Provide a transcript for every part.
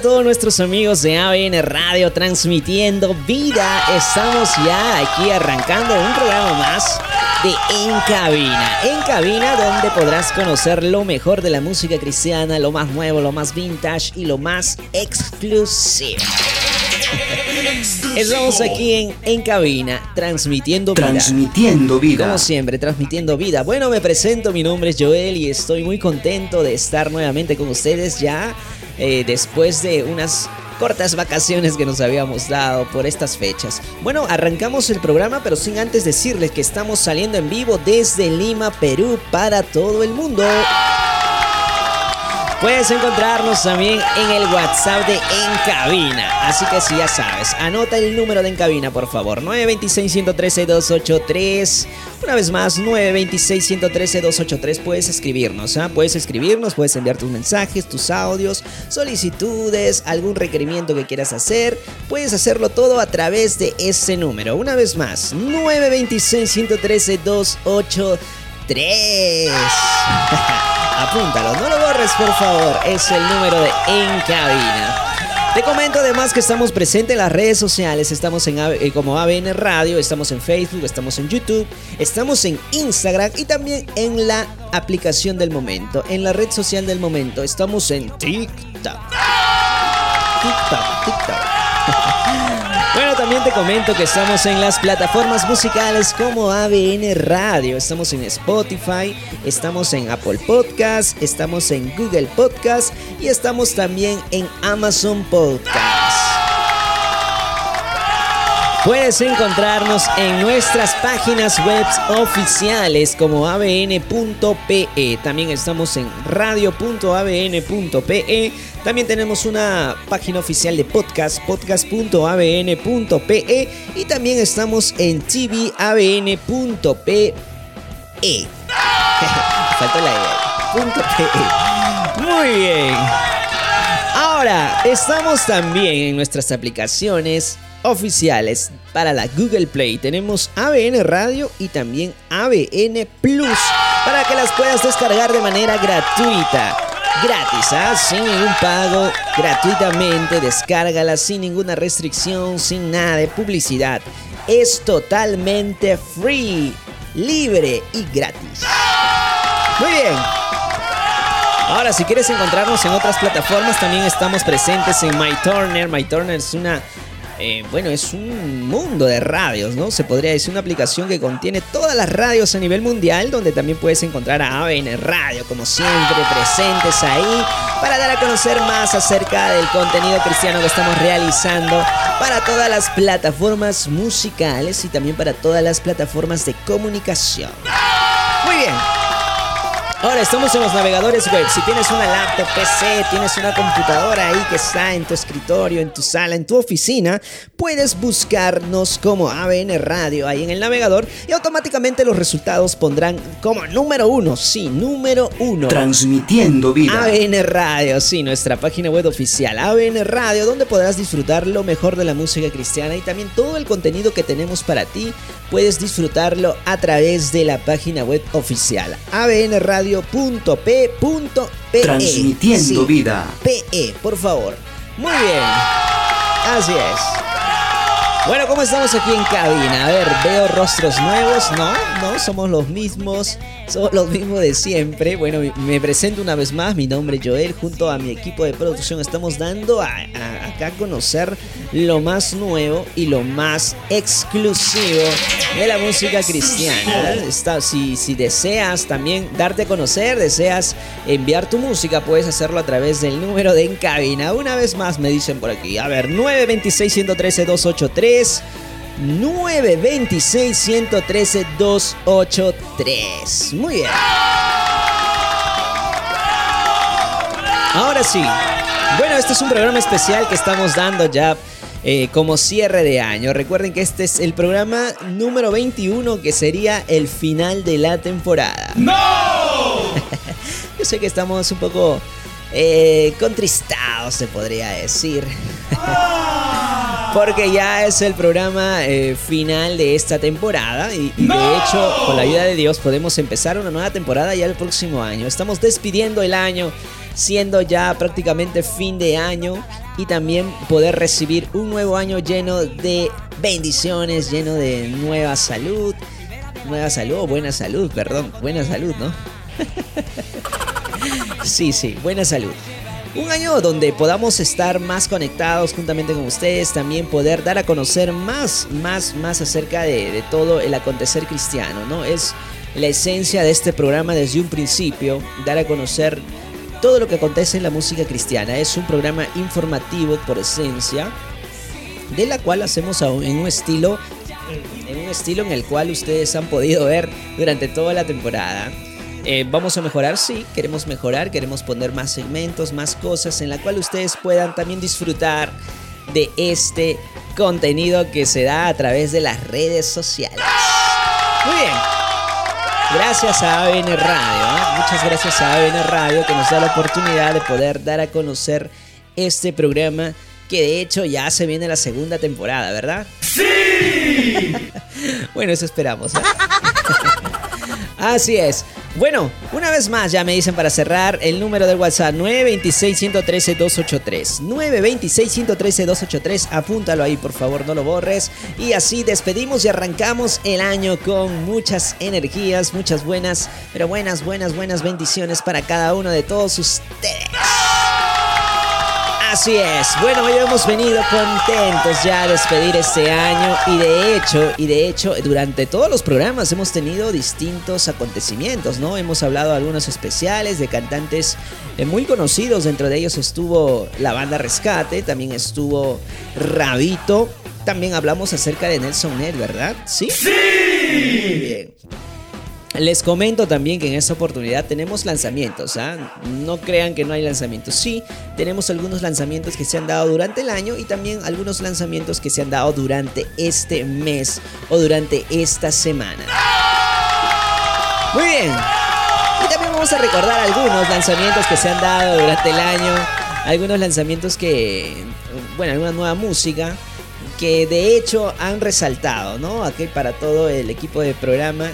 a todos nuestros amigos de ABN Radio transmitiendo vida? Estamos ya aquí arrancando un programa más de En Cabina. En Cabina donde podrás conocer lo mejor de la música cristiana, lo más nuevo, lo más vintage y lo más exclusivo. Estamos aquí en, en cabina, transmitiendo vida. Transmitiendo vida. Como siempre, transmitiendo vida. Bueno, me presento, mi nombre es Joel y estoy muy contento de estar nuevamente con ustedes ya eh, después de unas cortas vacaciones que nos habíamos dado por estas fechas. Bueno, arrancamos el programa, pero sin antes decirles que estamos saliendo en vivo desde Lima, Perú, para todo el mundo. Puedes encontrarnos también en el WhatsApp de En Cabina. Así que si ya sabes, anota el número de En Cabina, por favor. 926-113-283. Una vez más, 926-113-283. Puedes escribirnos, ¿ah? Puedes escribirnos, puedes enviar tus mensajes, tus audios, solicitudes, algún requerimiento que quieras hacer. Puedes hacerlo todo a través de ese número. Una vez más, 926-113-283. Apúntalo, no lo borres por favor, es el número de En Cabina. Te comento además que estamos presentes en las redes sociales, estamos en eh, como ABN Radio, estamos en Facebook, estamos en YouTube, estamos en Instagram y también en la aplicación del momento, en la red social del momento, estamos en TikTok. TikTok, TikTok. También te comento que estamos en las plataformas musicales como ABN Radio, estamos en Spotify, estamos en Apple Podcast, estamos en Google Podcast y estamos también en Amazon Podcast. Puedes encontrarnos en nuestras páginas web oficiales como abn.pe. También estamos en radio.abn.pe. También tenemos una página oficial de podcast, podcast.abn.pe. Y también estamos en tvabn.pe. Falta la idea. Muy bien. Ahora, estamos también en nuestras aplicaciones oficiales para la Google Play. Tenemos ABN Radio y también ABN Plus para que las puedas descargar de manera gratuita. Gratis, ¿ah? sin ningún pago, gratuitamente, descárgalas sin ninguna restricción, sin nada de publicidad. Es totalmente free, libre y gratis. Muy bien. Ahora, si quieres encontrarnos en otras plataformas, también estamos presentes en MyTurner. MyTurner es una eh, bueno, es un mundo de radios, ¿no? Se podría decir una aplicación que contiene todas las radios a nivel mundial, donde también puedes encontrar a ABN Radio, como siempre, presentes ahí, para dar a conocer más acerca del contenido cristiano que estamos realizando para todas las plataformas musicales y también para todas las plataformas de comunicación. Muy bien. Ahora estamos en los navegadores web. Si tienes una laptop, PC, tienes una computadora ahí que está en tu escritorio, en tu sala, en tu oficina, puedes buscarnos como ABN Radio ahí en el navegador y automáticamente los resultados pondrán como número uno. Sí, número uno. Transmitiendo vida. ABN Radio, sí, nuestra página web oficial. ABN Radio, donde podrás disfrutar lo mejor de la música cristiana y también todo el contenido que tenemos para ti. Puedes disfrutarlo a través de la página web oficial. ABN Radio radio.p.pe. Transmitiendo vida. PE, por favor. Muy bien. Así es. Bueno, ¿cómo estamos aquí en cabina? A ver, veo rostros nuevos, ¿no? No, somos los mismos, somos los mismos de siempre. Bueno, me presento una vez más, mi nombre es Joel, junto a mi equipo de producción estamos dando a, acá a conocer lo más nuevo y lo más exclusivo de la música cristiana. Está, si, si deseas también darte a conocer, deseas enviar tu música, puedes hacerlo a través del número de en cabina. Una vez más me dicen por aquí, a ver, 926 113 283 926 113 283. Muy bien. Ahora sí. Bueno, este es un programa especial que estamos dando ya eh, como cierre de año. Recuerden que este es el programa número 21 que sería el final de la temporada. ¡No! Yo sé que estamos un poco eh, contristados, se podría decir. Porque ya es el programa eh, final de esta temporada y, de hecho, con la ayuda de Dios, podemos empezar una nueva temporada ya el próximo año. Estamos despidiendo el año siendo ya prácticamente fin de año y también poder recibir un nuevo año lleno de bendiciones, lleno de nueva salud, nueva salud o buena salud, perdón, buena salud, ¿no? sí, sí, buena salud. Un año donde podamos estar más conectados juntamente con ustedes, también poder dar a conocer más, más, más acerca de, todo el acontecer cristiano, ¿no? Es la esencia de este programa desde un principio, dar a conocer todo lo que acontece en la música cristiana. Es un programa informativo por esencia, de la cual hacemos en un estilo en un estilo en el cual ustedes han podido ver durante toda la temporada. Eh, vamos a mejorar, sí, queremos mejorar, queremos poner más segmentos, más cosas en la cual ustedes puedan también disfrutar de este contenido que se da a través de las redes sociales. Muy bien. Gracias a ABN Radio, ¿eh? muchas gracias a ABN Radio que nos da la oportunidad de poder dar a conocer este programa que de hecho ya se viene la segunda temporada, ¿verdad? ¡Sí! bueno, eso esperamos. ¿eh? Así es. Bueno, una vez más ya me dicen para cerrar el número del WhatsApp 926-113-283. 926-113-283. Apúntalo ahí, por favor, no lo borres. Y así despedimos y arrancamos el año con muchas energías, muchas buenas, pero buenas, buenas, buenas bendiciones para cada uno de todos ustedes. Así es. Bueno, hoy hemos venido contentos ya a despedir este año y de hecho, y de hecho, durante todos los programas hemos tenido distintos acontecimientos, ¿no? Hemos hablado de algunos especiales de cantantes eh, muy conocidos, dentro de ellos estuvo la banda Rescate, también estuvo Rabito, también hablamos acerca de Nelson Ned, ¿verdad? ¿Sí? Sí. Muy bien. Les comento también que en esta oportunidad tenemos lanzamientos, ¿ah? No crean que no hay lanzamientos. Sí, tenemos algunos lanzamientos que se han dado durante el año y también algunos lanzamientos que se han dado durante este mes o durante esta semana. Muy bien. Y también vamos a recordar algunos lanzamientos que se han dado durante el año. Algunos lanzamientos que, bueno, alguna nueva música que de hecho han resaltado, ¿no? Aquí para todo el equipo de programa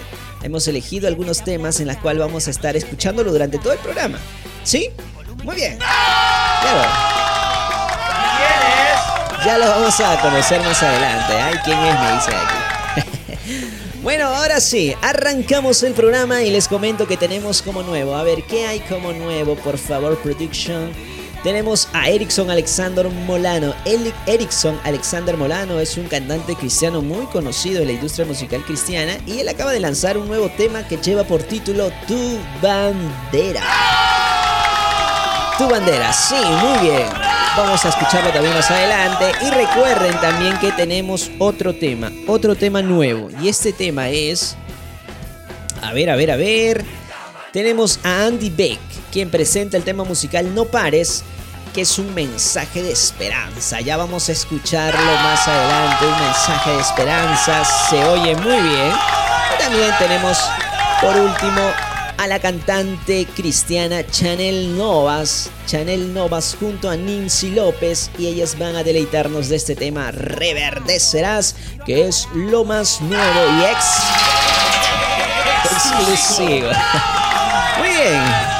hemos elegido algunos temas en los cuales vamos a estar escuchándolo durante todo el programa. ¿Sí? Muy bien. Claro. ¿Quién es? Ya lo vamos a conocer más adelante. Ay, ¿quién es? Me dice aquí. bueno, ahora sí, arrancamos el programa y les comento que tenemos como nuevo. A ver, ¿qué hay como nuevo? Por favor, production. Tenemos a Erickson Alexander Molano. Erickson Alexander Molano es un cantante cristiano muy conocido en la industria musical cristiana y él acaba de lanzar un nuevo tema que lleva por título Tu bandera. Tu bandera, sí, muy bien. Vamos a escucharlo también más adelante. Y recuerden también que tenemos otro tema, otro tema nuevo. Y este tema es... A ver, a ver, a ver. Tenemos a Andy Beck, quien presenta el tema musical No Pares que es un mensaje de esperanza. Ya vamos a escucharlo más adelante, un mensaje de esperanza, se oye muy bien. También tenemos, por último, a la cantante cristiana Chanel Novas, Chanel Novas junto a Nancy López y ellas van a deleitarnos de este tema Reverdecerás, que es lo más nuevo y ex exclusivo. Muy bien.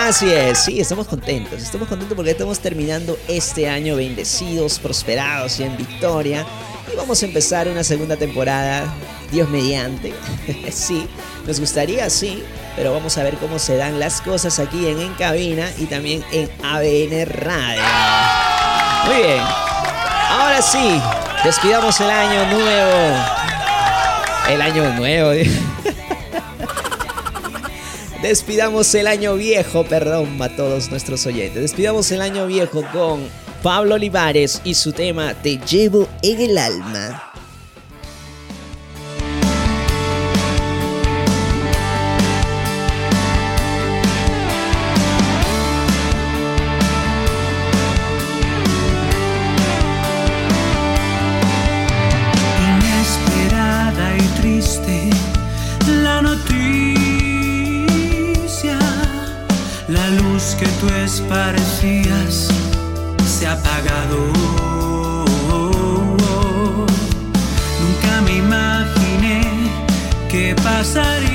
Así es, sí, estamos contentos. Estamos contentos porque estamos terminando este año bendecidos, prosperados y en victoria. Y vamos a empezar una segunda temporada, Dios mediante. sí, nos gustaría, sí, pero vamos a ver cómo se dan las cosas aquí en En Cabina y también en ABN Radio. Muy bien, ahora sí, despidamos el año nuevo. El año nuevo. Despidamos el año viejo, perdón a todos nuestros oyentes. Despidamos el año viejo con Pablo Olivares y su tema Te llevo en el alma. Se ha apagado. Nunca me imaginé que pasaría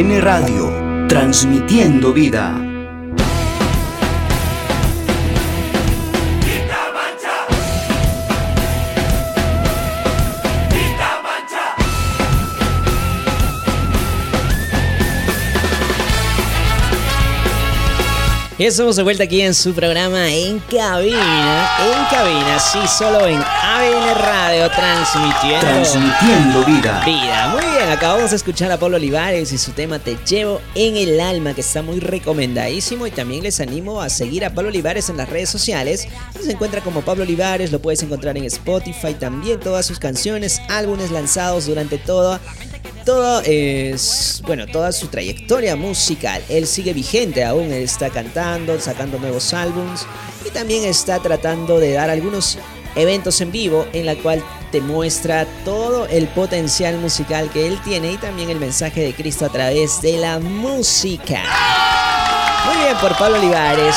ABN Radio, transmitiendo vida. Estamos de vuelta aquí en su programa En Cabina. En Cabina, sí, solo en ABN Radio, transmitiendo. Transmitiendo vida. Vida. Muy bien, acabamos de escuchar a Pablo Olivares y su tema Te llevo en el alma, que está muy recomendadísimo. Y también les animo a seguir a Pablo Olivares en las redes sociales. Se encuentra como Pablo Olivares, lo puedes encontrar en Spotify también. Todas sus canciones, álbumes lanzados durante todo todo es, bueno, toda su trayectoria musical. Él sigue vigente aún, está cantando, sacando nuevos álbums y también está tratando de dar algunos eventos en vivo en la cual te muestra todo el potencial musical que él tiene y también el mensaje de Cristo a través de la música. Muy bien por Pablo Olivares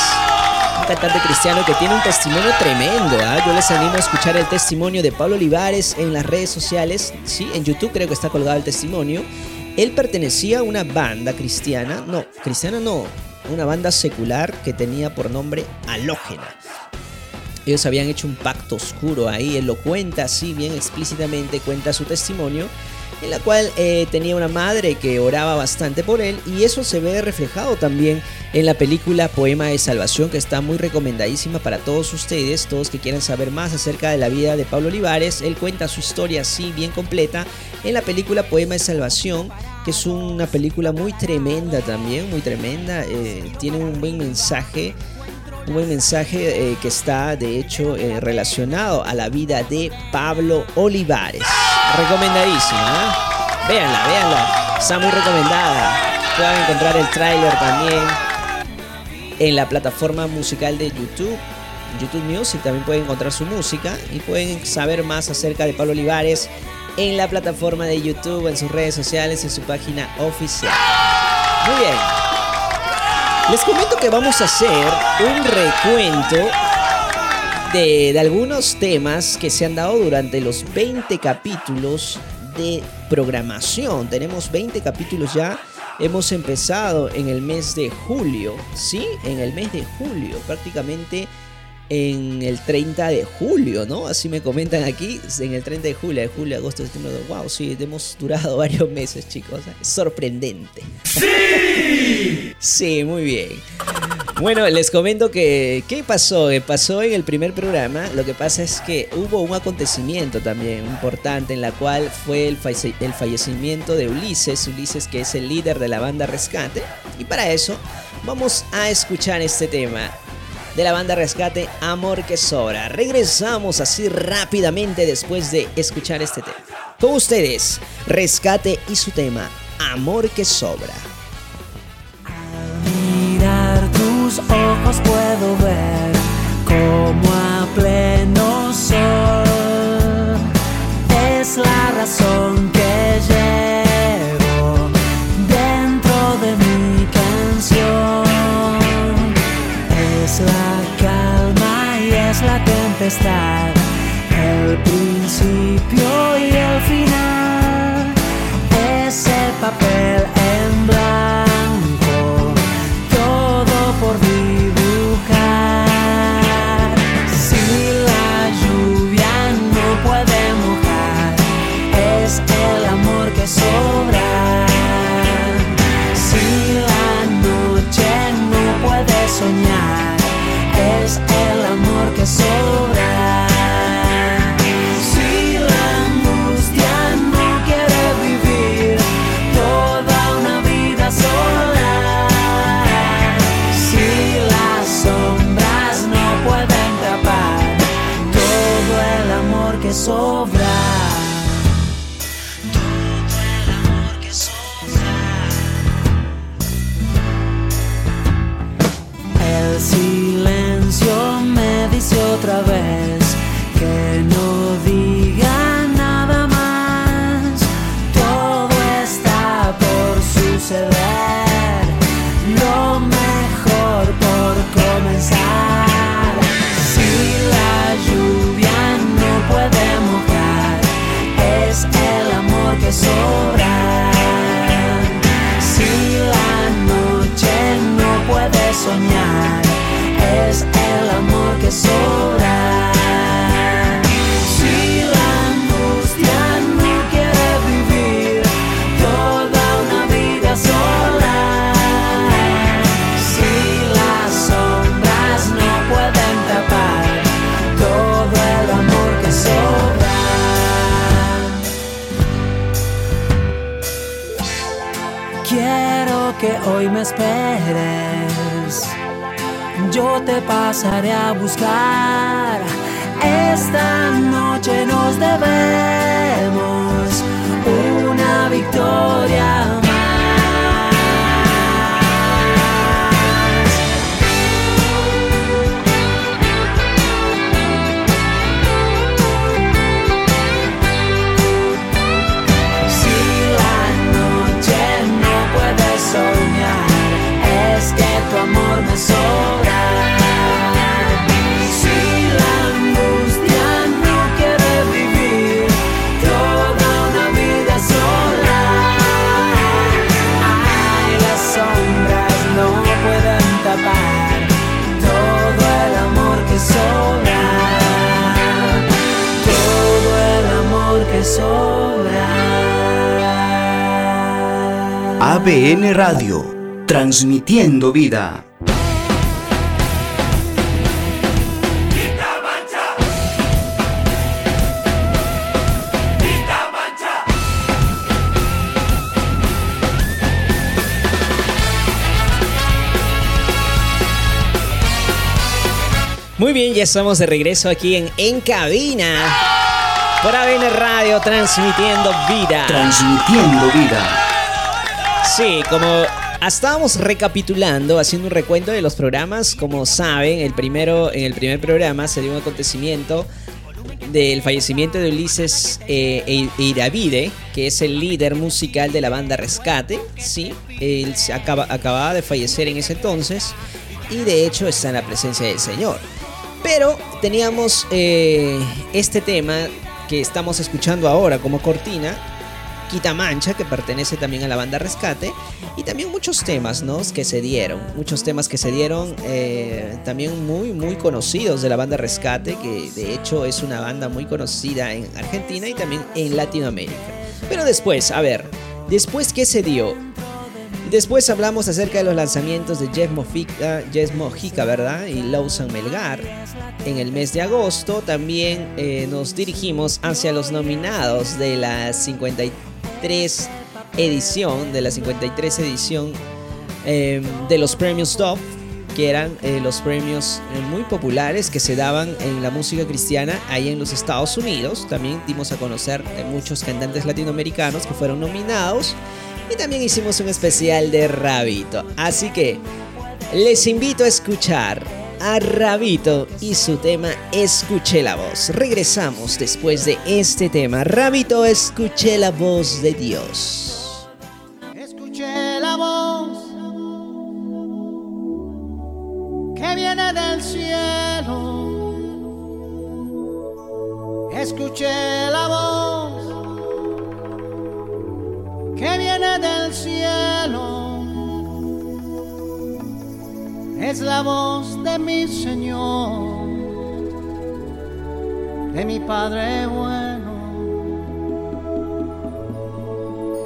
un cantante cristiano que tiene un testimonio tremendo. ¿ah? Yo les animo a escuchar el testimonio de Pablo Olivares en las redes sociales. Sí, en YouTube creo que está colgado el testimonio. Él pertenecía a una banda cristiana, no, cristiana no, una banda secular que tenía por nombre Halógena. Ellos habían hecho un pacto oscuro ahí, él lo cuenta así bien explícitamente, cuenta su testimonio en la cual eh, tenía una madre que oraba bastante por él y eso se ve reflejado también en la película Poema de Salvación que está muy recomendadísima para todos ustedes, todos que quieran saber más acerca de la vida de Pablo Olivares, él cuenta su historia así bien completa en la película Poema de Salvación que es una película muy tremenda también, muy tremenda, eh, tiene un buen mensaje buen mensaje eh, que está de hecho relacionado a la vida de Pablo Olivares. Recomendadísima, ¿eh? Véanla, véanla. Está muy recomendada. Pueden encontrar el tráiler también en la plataforma musical de YouTube. YouTube Music también pueden encontrar su música y pueden saber más acerca de Pablo Olivares en la plataforma de YouTube, en sus redes sociales, en su página oficial. Muy bien. Les comento que vamos a hacer un recuento de, algunos temas que se han dado durante los 20 capítulos de programación. Tenemos 20 capítulos ya. Hemos empezado en el mes de julio, ¿sí? En el mes de julio, prácticamente en el 30 de julio, ¿no? Así me comentan aquí, en el 30 de julio, de julio, agosto, septiembre, wow, sí, hemos durado varios meses, chicos. Es sorprendente. ¡Sí! Sí, muy bien. Bueno, les comento que, ¿qué pasó? Que pasó en el primer programa, lo que pasa es que hubo un acontecimiento también importante en la cual fue el, el fallecimiento de Ulises, Ulises que es el líder de la banda Rescate, y para eso vamos a escuchar este tema de la banda Rescate Amor que Sobra. Regresamos así rápidamente después de escuchar este tema. Con ustedes, Rescate y su tema Amor que Sobra. Tus ojos puedo ver como a pleno sol es la razón que llevo dentro de mi canción. Es la calma y es la tempestad, el principio y que hoy me esperes. Yo te pasaré a buscar. Esta noche nos debemos una victoria ABN Radio, transmitiendo vida. Muy bien, ya estamos de regreso aquí en En Cabina. Por ABN Radio, transmitiendo vida. Transmitiendo vida. Sí, como estábamos recapitulando, haciendo un recuento de los programas, como saben, el primero, en el primer programa se dio un acontecimiento del fallecimiento de Ulises eh, Iravide, que es el líder musical de la banda Rescate. Sí, él se acaba, acababa de fallecer en ese entonces y de hecho está en la presencia del Señor. Pero teníamos eh, este tema que estamos escuchando ahora como cortina, Mancha, que pertenece también a la banda Rescate, y también muchos temas ¿no? que se dieron, muchos temas que se dieron eh, también muy, muy conocidos de la banda Rescate, que de hecho es una banda muy conocida en Argentina y también en Latinoamérica. Pero después, a ver, después qué se dio? Después hablamos acerca de los lanzamientos de Jeff Mojica, ¿verdad? Y Lawson Melgar. En el mes de agosto también eh, nos dirigimos hacia los nominados de la 53 edición, de la 53 edición em, de los premios Dove, que eran eh, los premios eh, muy populares que se daban en la música cristiana ahí en los Estados Unidos. También dimos a conocer muchos cantantes latinoamericanos que fueron nominados y también hicimos un especial de Rabito. Así que les invito a escuchar a Rabito y su tema Escuché la voz. Regresamos después de este tema. Rabito, escuché la voz de Dios. Escuché la voz que viene del cielo. Escuché la voz del cielo es la voz de mi Señor, de mi Padre bueno.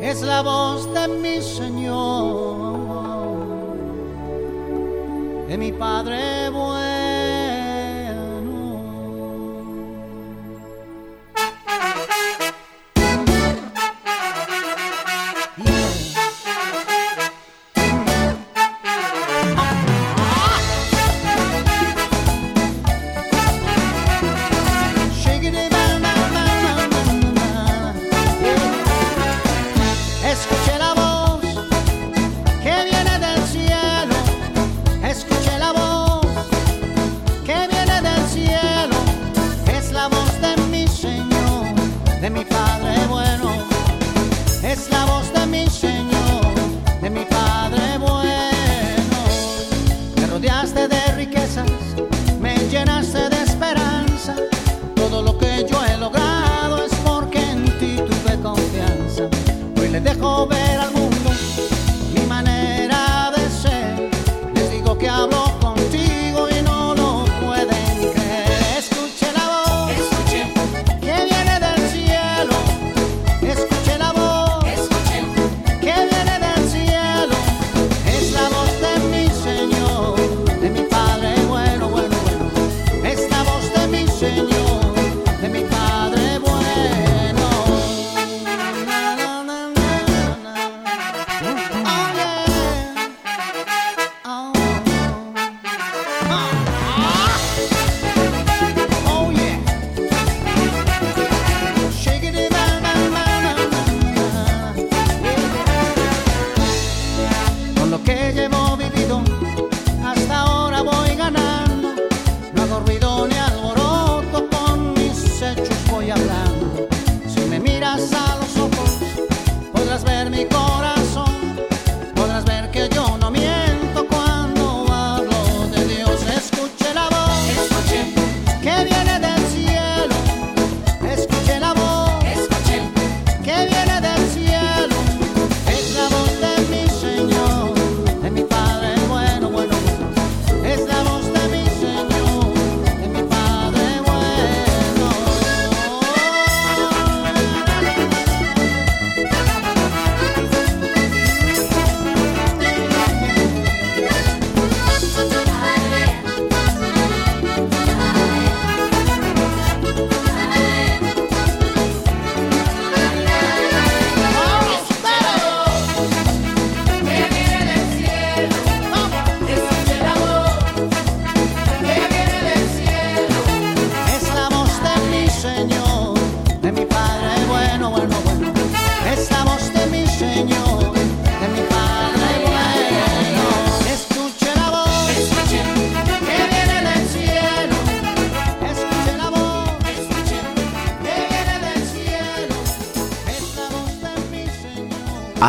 Es la voz de mi Señor, de mi Padre bueno.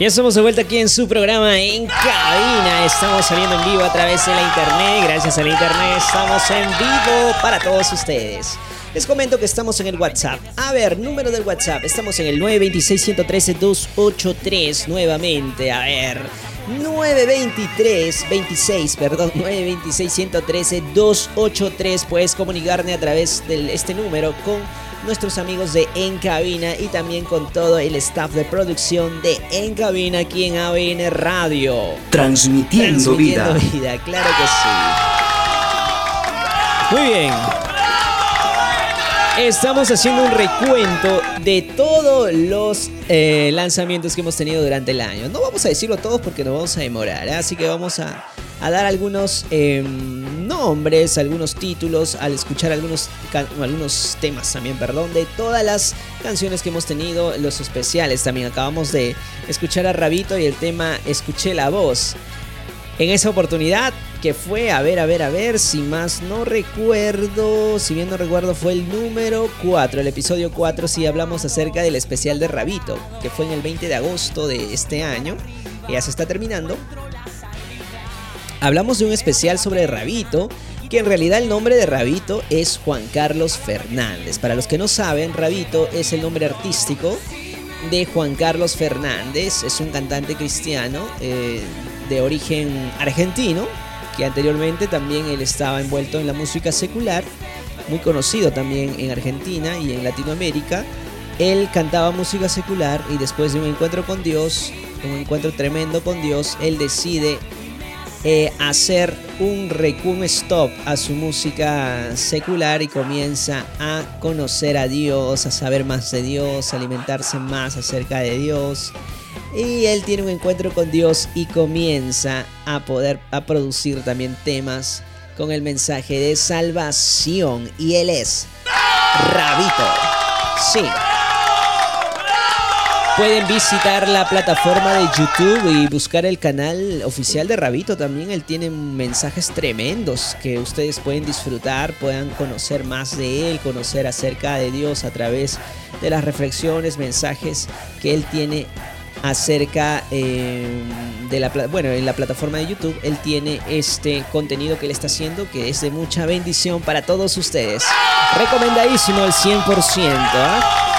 Ya estamos de vuelta aquí en su programa en cabina. Estamos saliendo en vivo a través de la internet. Gracias a la internet estamos en vivo para todos ustedes. Les comento que estamos en el WhatsApp. A ver, número del WhatsApp. Estamos en el 926-113-283 nuevamente. A ver. 923 26, perdón, 926 113 283 puedes comunicarme a través de este número con nuestros amigos de En Cabina y también con todo el staff de producción de En Cabina aquí en ABN Radio. Transmitiendo, vida. vida. Claro que sí. Muy bien. Estamos haciendo un recuento de todos los eh, lanzamientos que hemos tenido durante el año. No vamos a decirlo todos porque nos vamos a demorar, ¿eh? así que vamos a, a dar algunos em, nombres, algunos títulos, al escuchar algunos, algunos temas también, perdón, de todas las canciones que hemos tenido, los especiales también. Acabamos de escuchar a Rabito y el tema Escuché la voz. En esa oportunidad que fue, a ver, a ver, a ver, si más no recuerdo, si bien no recuerdo, fue el número 4, el episodio 4, si hablamos acerca del especial de Rabito, que fue en el 20 de agosto de este año, ya se está terminando. Hablamos de un especial sobre Rabito, que en realidad el nombre de Rabito es Juan Carlos Fernández. Para los que no saben, Rabito es el nombre artístico de Juan Carlos Fernández, es un cantante cristiano eh, de origen argentino, que anteriormente también él estaba envuelto en la música secular, muy conocido también en Argentina y en Latinoamérica. Él cantaba música secular y después de un encuentro con Dios, un encuentro tremendo con Dios, él decide eh, hacer un, un stop a su música secular y comienza a conocer a Dios, a saber más de Dios, a alimentarse más acerca de Dios. Y él tiene un encuentro con Dios y comienza a poder a producir también temas con el mensaje de salvación. Y él es Rabito. Sí. Pueden visitar la plataforma de YouTube y buscar el canal oficial de Rabito también. Él tiene mensajes tremendos que ustedes pueden disfrutar, puedan conocer más de él, conocer acerca de Dios a través de las reflexiones, mensajes que él tiene acerca eh, de la bueno en la plataforma de YouTube él tiene este contenido que él está haciendo que es de mucha bendición para todos ustedes recomendadísimo al 100%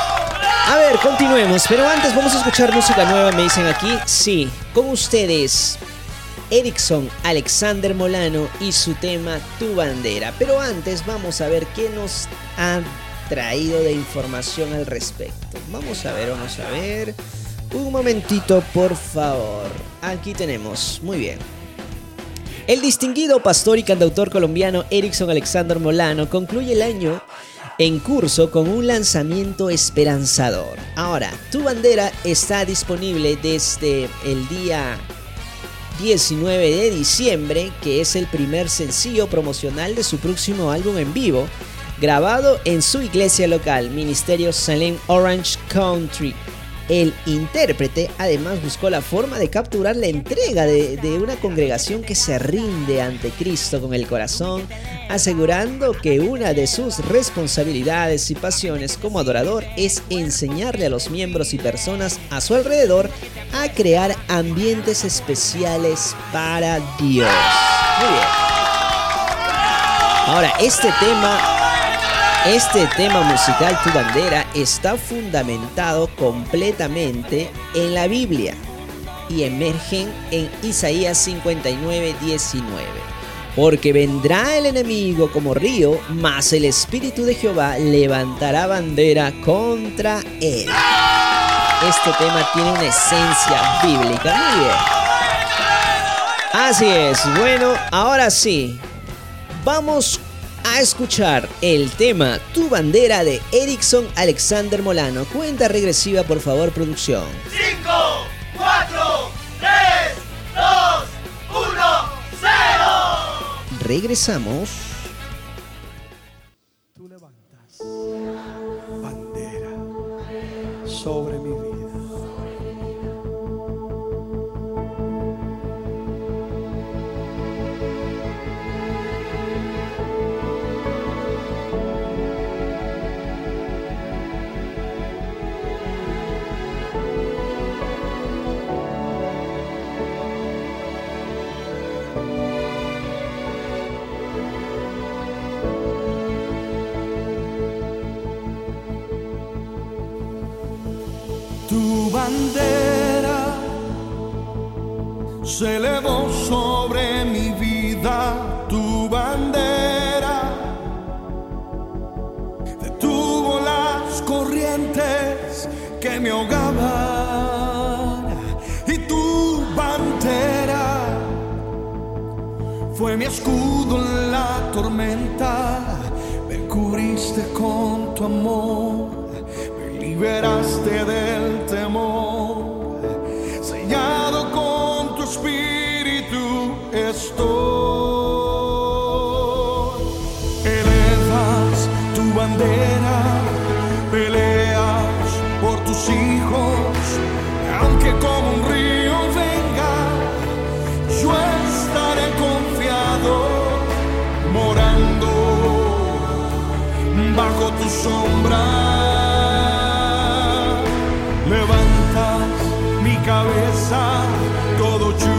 a ver, continuemos, pero antes vamos a escuchar música nueva, me dicen aquí. Sí, con ustedes, Erickson Alexander Molano y su tema Tu bandera. Pero antes vamos a ver qué nos han traído de información al respecto. Vamos a ver, vamos a ver. Un momentito, por favor. Aquí tenemos, muy bien. El distinguido pastor y cantautor colombiano Erickson Alexander Molano concluye el año en curso con un lanzamiento esperanzador. Ahora, Tu Bandera está disponible desde el día 19 de diciembre, que es el primer sencillo promocional de su próximo álbum en vivo, grabado en su iglesia local, Ministerio Salem Orange Country el intérprete además buscó la forma de capturar la entrega de, una congregación que se rinde ante Cristo con el corazón, asegurando que una de sus responsabilidades y pasiones como adorador es enseñarle a los miembros y personas a su alrededor a crear ambientes especiales para Dios. Muy bien. Ahora, este tema este tema musical Tu bandera está fundamentado completamente en la Biblia y emergen en Isaías 59, 19. Porque vendrá el enemigo como río, mas el Espíritu de Jehová levantará bandera contra él. Este tema tiene una esencia bíblica. Muy bien. Así es. Bueno, ahora sí. Vamos a escuchar el tema Tu bandera de Erickson Alexander Molano. Cuenta regresiva, por favor, producción. 5, 4, 3, 2, 1, 0. Regresamos. Se elevó sobre mi vida, tu bandera. Detuvo las corrientes que me ahogaban y tu bandera fue mi escudo en la tormenta, me cubriste con tu amor me liberaste del temor, estoy. Elevas tu bandera, peleas por tus hijos, aunque como un río venga, yo estaré confiado, morando bajo tu sombra. Levantas mi cabeza, todo yugo,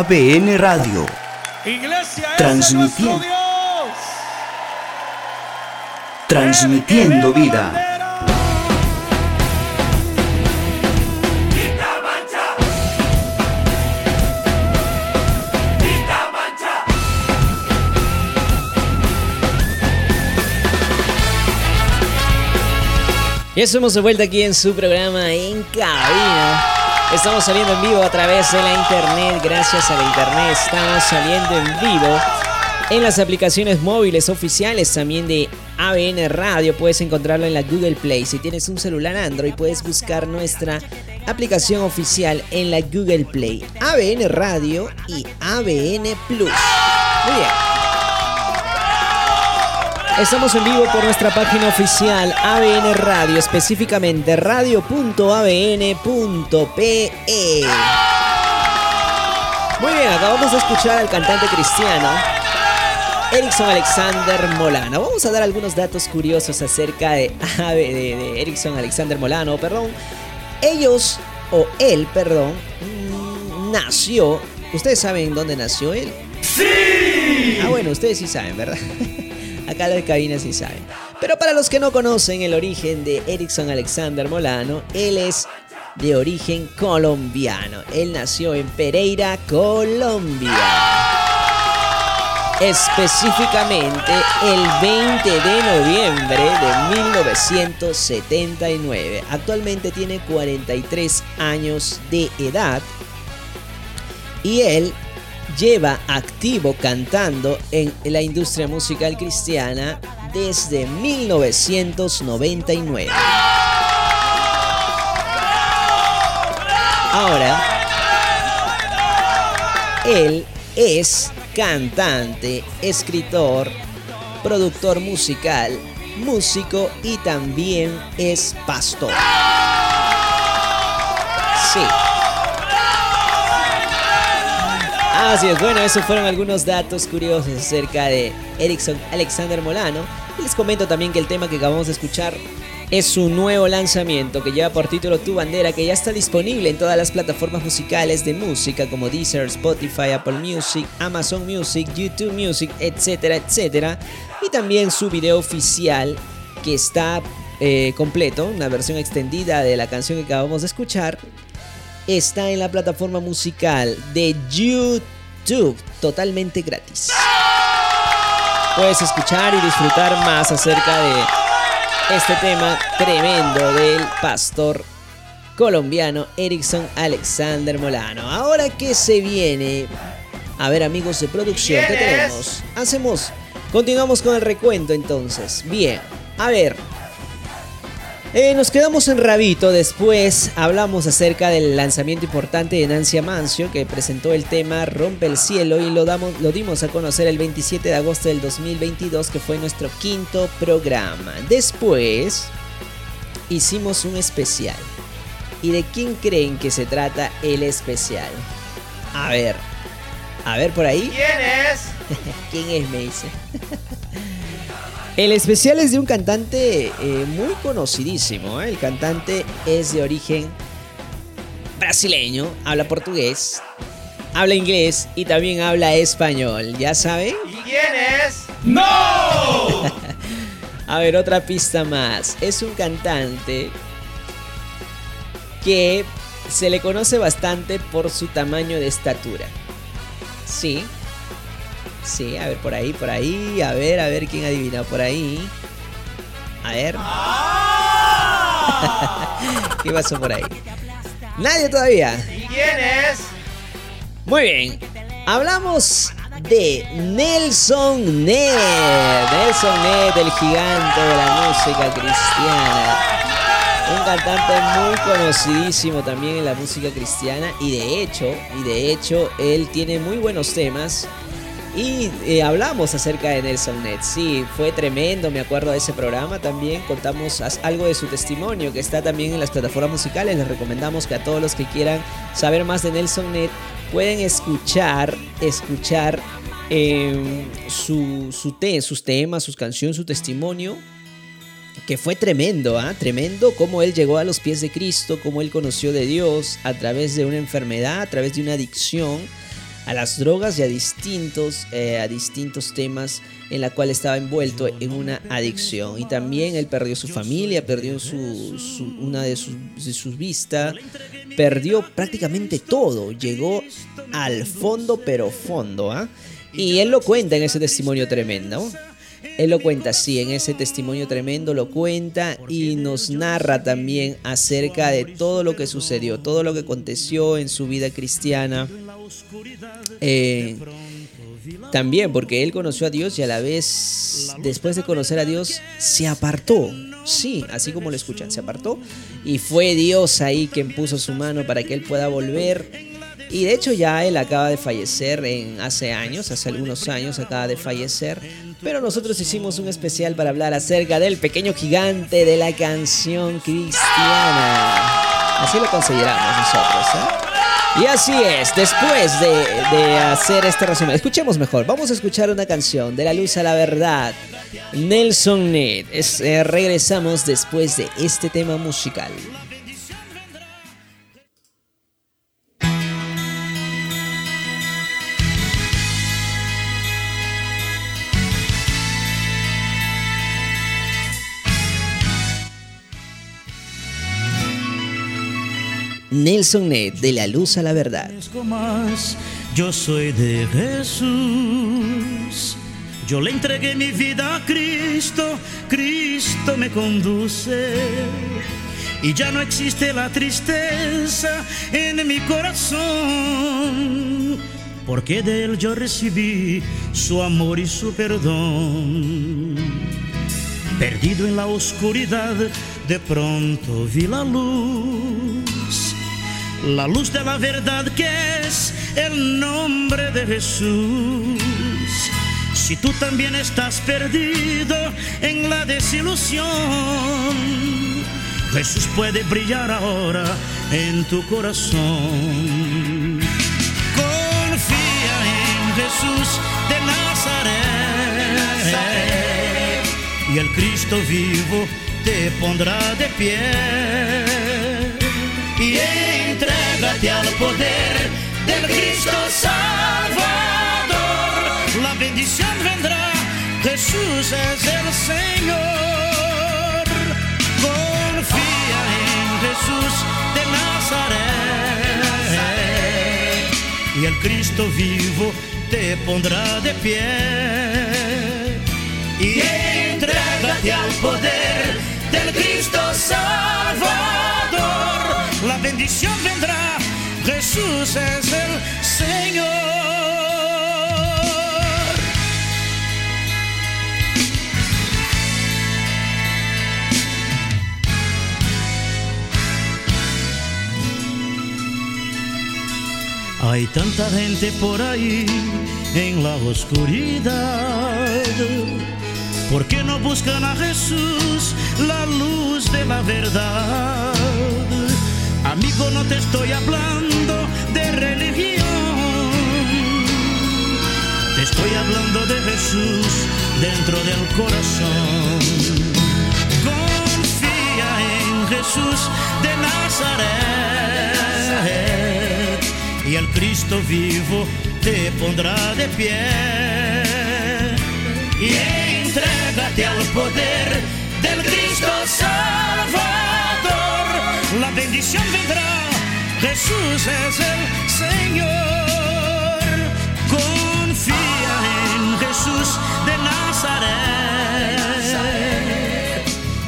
ABN Radio. Iglesia, Transmitiendo. Transmitiendo vida. bandera. Y eso hemos de vuelta aquí en su programa en cabina. Estamos saliendo en vivo a través de la internet. Gracias a la internet estamos saliendo en vivo en las aplicaciones móviles oficiales también de ABN Radio. Puedes encontrarlo en la Google Play. Si tienes un celular Android puedes buscar nuestra aplicación oficial en la Google Play. ABN Radio y ABN Plus. Muy bien. Estamos en vivo por nuestra página oficial ABN Radio, específicamente radio.abn.pe. Muy bien, acabamos de escuchar al cantante cristiano Erickson Alexander Molano. Vamos a dar algunos datos curiosos acerca de, de, de Erickson Alexander Molano, perdón. Ellos, o él, perdón, mm, nació. ¿Ustedes saben dónde nació él? ¡Sí! Ah, bueno, ustedes sí saben, ¿verdad? Acá la cabina sí saben. Pero para los que no conocen el origen de Erickson Alexander Molano, él es de origen colombiano. Él nació en Pereira, Colombia. Específicamente el 20 de noviembre de 1979. Actualmente tiene 43 años de edad. Y él lleva activo cantando en la industria musical cristiana desde 1999. Ahora, él es cantante, escritor, productor musical, músico y también es pastor. Sí. Así es, bueno, esos fueron algunos datos curiosos acerca de Erickson Alexander Molano. Les comento también que el tema que acabamos de escuchar es su nuevo lanzamiento que lleva por título Tu Bandera, que ya está disponible en todas las plataformas musicales de música como Deezer, Spotify, Apple Music, Amazon Music, YouTube Music, etcétera, etcétera. Y también su video oficial que está eh, completo, una versión extendida de la canción que acabamos de escuchar está en la plataforma musical de YouTube, totalmente gratis. Puedes escuchar y disfrutar más acerca de este tema tremendo del pastor colombiano Erickson Alexander Molano. Ahora que se viene, a ver amigos de producción, ¿qué tenemos? Hacemos, continuamos con el recuento entonces. Bien, a ver, eh, nos quedamos en Rabito, después hablamos acerca del lanzamiento importante de Nancy Amancio que presentó el tema Rompe el Cielo y lo, damos, lo dimos a conocer el 27 de agosto del 2022 que fue nuestro quinto programa. Después hicimos un especial. ¿Y de quién creen que se trata el especial? A ver, a ver por ahí. ¿Quién es? ¿Quién es? Me dice. El especial es de un cantante eh, muy conocidísimo. ¿eh? El cantante es de origen brasileño, habla portugués, habla inglés y también habla español. ¿Ya saben? ¿Y quién es? A ver, otra pista más. Es un cantante que se le conoce bastante por su tamaño de estatura. Sí. Sí, a ver, por ahí, por ahí. A ver, a ver quién adivina por ahí. A ver. ¿Qué pasó por ahí? Nadie todavía. ¿Y quién es? Muy bien. Hablamos de Nelson Ned. Nelson Ned, el gigante de la música cristiana. Un cantante muy conocidísimo también en la música cristiana. Y de hecho, y de hecho, él tiene muy buenos temas. Y eh, hablamos acerca de Nelson Ned. Sí, fue tremendo, me acuerdo de ese programa también. Contamos algo de su testimonio que está también en las plataformas musicales. Les recomendamos que a todos los que quieran saber más de Nelson Ned pueden escuchar, escuchar eh, su, su te- sus temas, sus canciones, su testimonio que fue tremendo, ¿ah? Tremendo cómo él llegó a los pies de Cristo, cómo él conoció de Dios a través de una enfermedad, a través de una adicción a las drogas y a distintos, eh, a distintos temas en la cual estaba envuelto en una adicción. Y también él perdió su familia, perdió su, su- una de sus, de sus vistas, perdió prácticamente todo, llegó al fondo pero fondo. ¿ah? Y él lo cuenta en ese testimonio tremendo. Él lo cuenta así, en ese testimonio tremendo lo cuenta y nos narra también acerca de todo lo que sucedió, todo lo que aconteció en su vida cristiana. Eh, también porque él conoció a Dios y a la vez, después de conocer a Dios, se apartó. Sí, así como lo escuchan, se apartó. Y fue Dios ahí quien puso su mano para que él pueda volver. Y de hecho ya él acaba de fallecer en hace años, hace algunos años acaba de fallecer. Pero nosotros hicimos un especial para hablar acerca del pequeño gigante de la canción cristiana. Así lo consideramos nosotros. ¿eh? Y así es, después de, hacer este resumen, escuchemos mejor, vamos a escuchar una canción de la luz a la verdad, Nelson Ned. Eh, regresamos después de este tema musical. Nelson Ned, de la luz a la verdad. Yo soy de Jesús. Yo le entregué mi vida a Cristo, Cristo me conduce. Y ya no existe la tristeza en mi corazón, porque de Él yo recibí su amor y su perdón. Perdido en la oscuridad, de pronto vi la luz. La luz de la verdad que es el nombre de Jesús. Si tú también estás perdido en la desilusión, Jesús puede brillar ahora en tu corazón. Confía en Jesús de Nazaret y el Cristo vivo te pondrá de pie al poder del Cristo Salvador. La bendición vendrá, Jesús es el Señor. Confía en Jesús de Nazaret y el Cristo vivo te pondrá de pie. Y entrégate al poder del Cristo Salvador. La bendición vendrá, Jesús es el Señor. Hay tanta gente por ahí en la oscuridad. ¿Por qué no buscan a Jesús, la luz de la verdad? Amigo, no te estoy hablando de religión. Te estoy hablando de Jesús dentro del corazón. Confía en Jesús de Nazaret y el Cristo vivo te pondrá de pie. Y entrégate al poder del Cristo Salvador. La bendición vendrá, Jesús es el Señor. Confía en Jesús de Nazaret.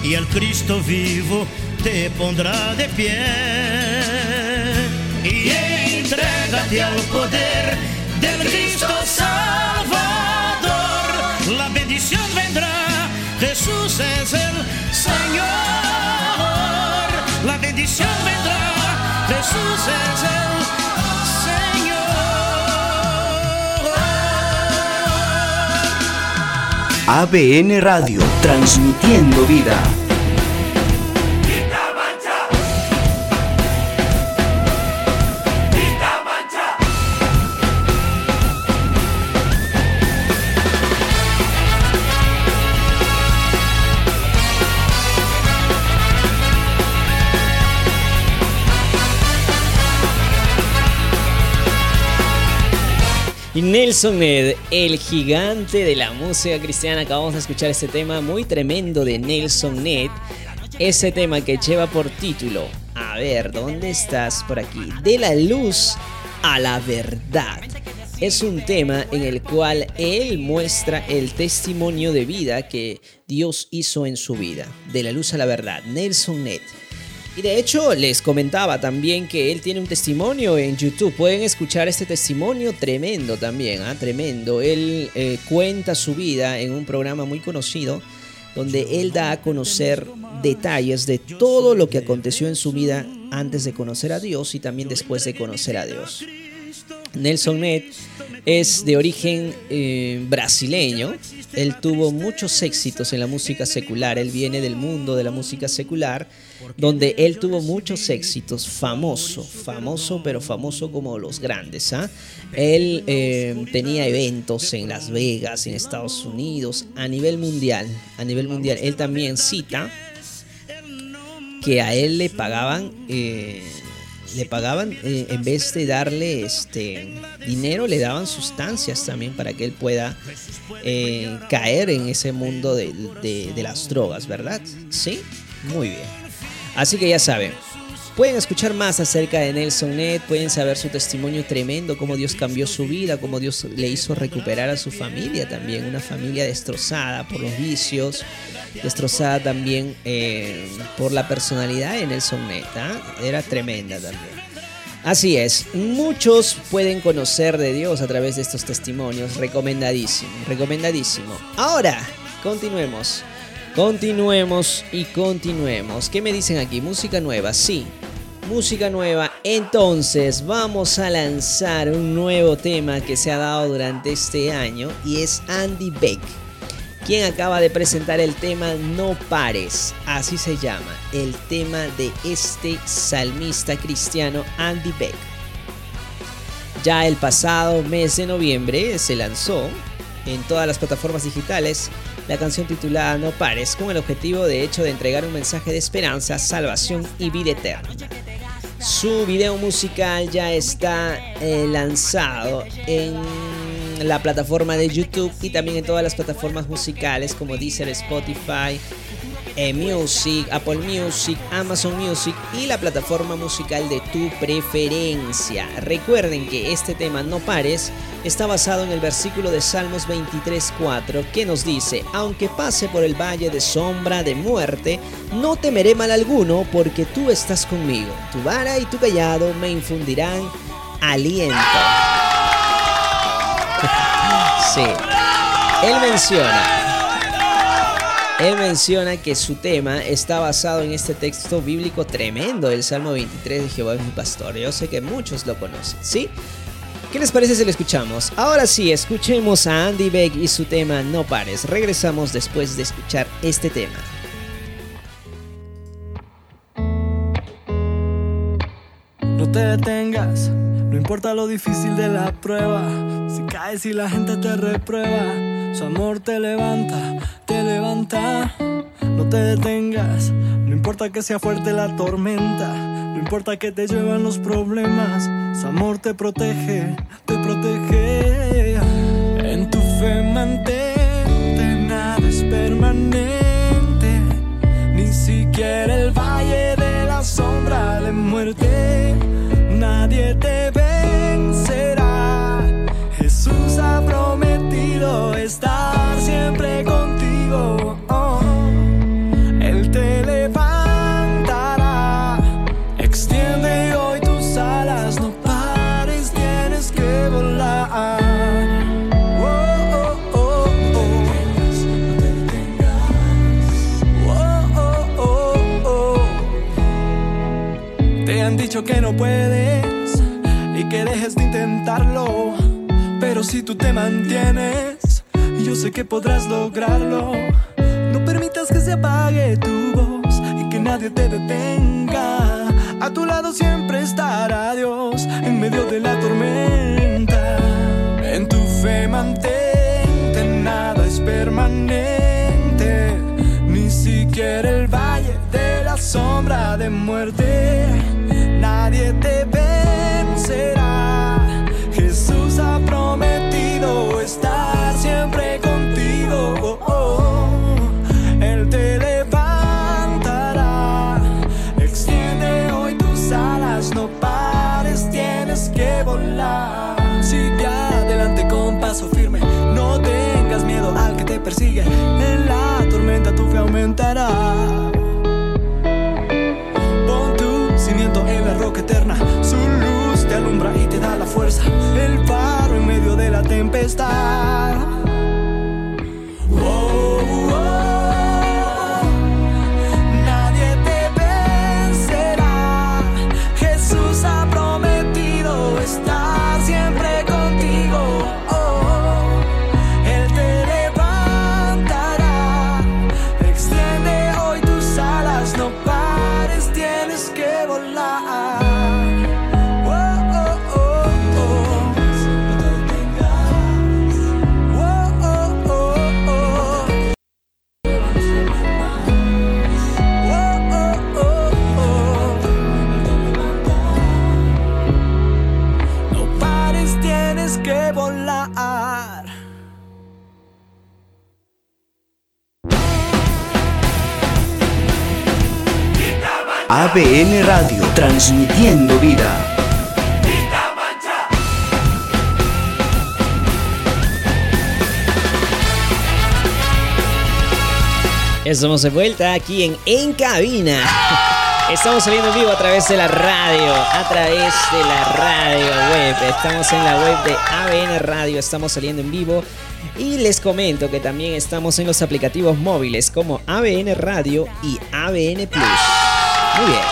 Y el Cristo vivo te pondrá de pie. Y entrégate al poder del Cristo Salvador. La bendición vendrá, Jesús es el bendición vendrá, Jesús es el Señor. ABN Radio, transmitiendo vida. Nelson Ned, el gigante de la música cristiana. Acabamos de escuchar este tema muy tremendo de Nelson Ned. Ese tema que lleva por título, a ver, ¿dónde estás por aquí? De la luz a la verdad. Es un tema en el cual él muestra el testimonio de vida que Dios hizo en su vida. De la luz a la verdad. Nelson Ned. Y de hecho les comentaba también que él tiene un testimonio en YouTube. Pueden escuchar este testimonio tremendo también, ¿ah? tremendo. Él eh, cuenta su vida en un programa muy conocido donde él da a conocer detalles de todo lo que aconteció en su vida antes de conocer a Dios y también después de conocer a Dios. Nelson Ned es de origen eh, brasileño. Él tuvo muchos éxitos en la música secular. Él viene del mundo de la música secular donde él tuvo muchos éxitos, famoso, famoso, pero famoso como los grandes. ¿ah? Él eh, tenía eventos en Las Vegas, en Estados Unidos, a nivel mundial, a nivel mundial. Él también cita que a él le pagaban, eh, le pagaban eh, en vez de darle este dinero, le daban sustancias también para que él pueda caer en ese mundo de, de las drogas, ¿verdad? Sí, muy bien. Así que ya saben, pueden escuchar más acerca de Nelson Ned, pueden saber su testimonio tremendo, cómo Dios cambió su vida, cómo Dios le hizo recuperar a su familia también, una familia destrozada por los vicios, destrozada también eh, por la personalidad de Nelson Ned, ¿ah? era tremenda también. Así es, muchos pueden conocer de Dios a través de estos testimonios, recomendadísimo, recomendadísimo. Ahora, continuemos. Continuemos y continuemos. ¿Qué me dicen aquí? Música nueva, sí. Música nueva. Entonces vamos a lanzar un nuevo tema que se ha dado durante este año y es Andy Beck, quien acaba de presentar el tema No Pares. Así se llama, el tema de este salmista cristiano Andy Beck. Ya el pasado mes de noviembre se lanzó en todas las plataformas digitales la canción titulada No pares, con el objetivo de hecho de entregar un mensaje de esperanza, salvación y vida eterna. Su video musical ya está eh, lanzado en la plataforma de YouTube y también en todas las plataformas musicales como Deezer, Spotify, eh, Music, Apple Music, Amazon Music y la plataforma musical de tu preferencia. Recuerden que este tema No pares está basado en el versículo de Salmos 23:4 que nos dice, aunque pase por el valle de sombra de muerte, no temeré mal alguno porque tú estás conmigo. Tu vara y tu callado me infundirán aliento. sí. Él menciona él menciona que su tema está basado en este texto bíblico tremendo, el Salmo 23 de Jehová es mi pastor. Yo sé que muchos lo conocen, ¿sí? ¿Qué les parece si lo escuchamos? Ahora sí, escuchemos a Andy Beck y su tema No pares. Regresamos después de escuchar este tema. No te detengas, no importa lo difícil de la prueba. Si caes y la gente te reprueba su amor te levanta, te levanta. No te detengas, no importa que sea fuerte la tormenta, no importa que te llevan los problemas. Su amor te protege, te protege. En tu fe mantente, nada es permanente. Ni siquiera el valle de la sombra de muerte, puedes y que dejes de intentarlo. Pero si tú te mantienes, yo sé que podrás lograrlo. No permitas que se apague tu voz y que nadie te detenga. A tu lado siempre estará Dios en medio de la tormenta. En tu fe mantente, nada es permanente. Ni siquiera el valle de la sombra de muerte nadie te vencerá. Jesús ha prometido estar siempre contigo. Oh, oh. Él te levantará. Extiende hoy tus alas, no pares, tienes que volar. Sigue adelante con paso firme, no tengas miedo al que te persigue. En la tormenta tu fe aumentará. De ABN Radio, transmitiendo vida. Estamos de vuelta aquí en En Cabina. Estamos saliendo en vivo a través de la radio, a través de la radio web. Estamos en la web de ABN Radio, estamos saliendo en vivo. Y les comento que también estamos en los aplicativos móviles como ABN Radio y ABN Plus. Muy bien.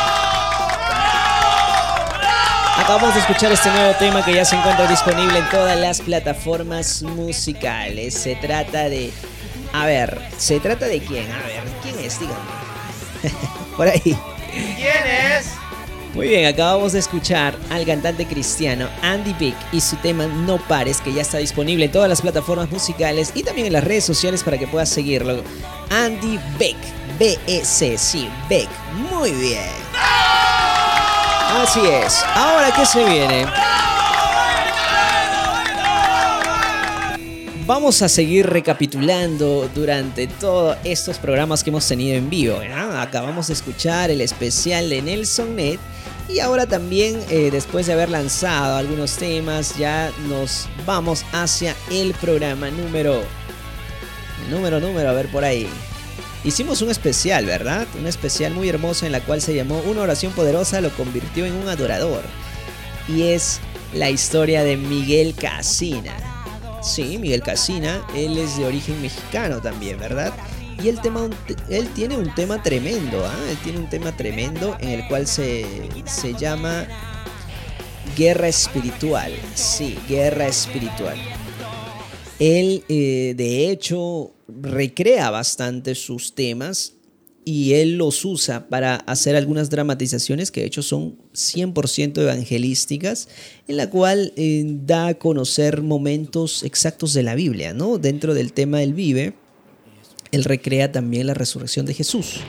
Acabamos de escuchar este nuevo tema que ya se encuentra disponible en todas las plataformas musicales. Se trata de... A ver, ¿se trata de quién? A ver, ¿quién es? Díganme. Por ahí. ¿Quién es? Muy bien, acabamos de escuchar al cantante cristiano Andy Beck y su tema No Pares, que ya está disponible en todas las plataformas musicales y también en las redes sociales para que puedas seguirlo. Andy Beck, B-E-C, sí, Beck. Muy bien. Así es. Ahora, ¿qué se viene? Vamos a seguir recapitulando durante todos estos programas que hemos tenido en vivo. Acabamos de escuchar el especial de Nelson Net y ahora también eh, después de haber lanzado algunos temas ya nos vamos hacia el programa número... Número, número, a ver por ahí. Hicimos un especial, ¿verdad? Un especial muy hermoso en la cual se llamó Una oración poderosa lo convirtió en un adorador. Y es la historia de Miguel Casina. Sí, Miguel Casina, él es de origen mexicano también, ¿verdad? Y el tema, él tiene un tema tremendo, ¿ah? Él tiene un tema tremendo en el cual se, se llama Guerra Espiritual. Sí, Guerra Espiritual. Él, eh, de hecho, recrea bastante sus temas y él los usa para hacer algunas dramatizaciones que de hecho son 100% evangelísticas, en la cual eh, da a conocer momentos exactos de la Biblia, ¿no? Dentro del tema del vive, él recrea también la resurrección de Jesús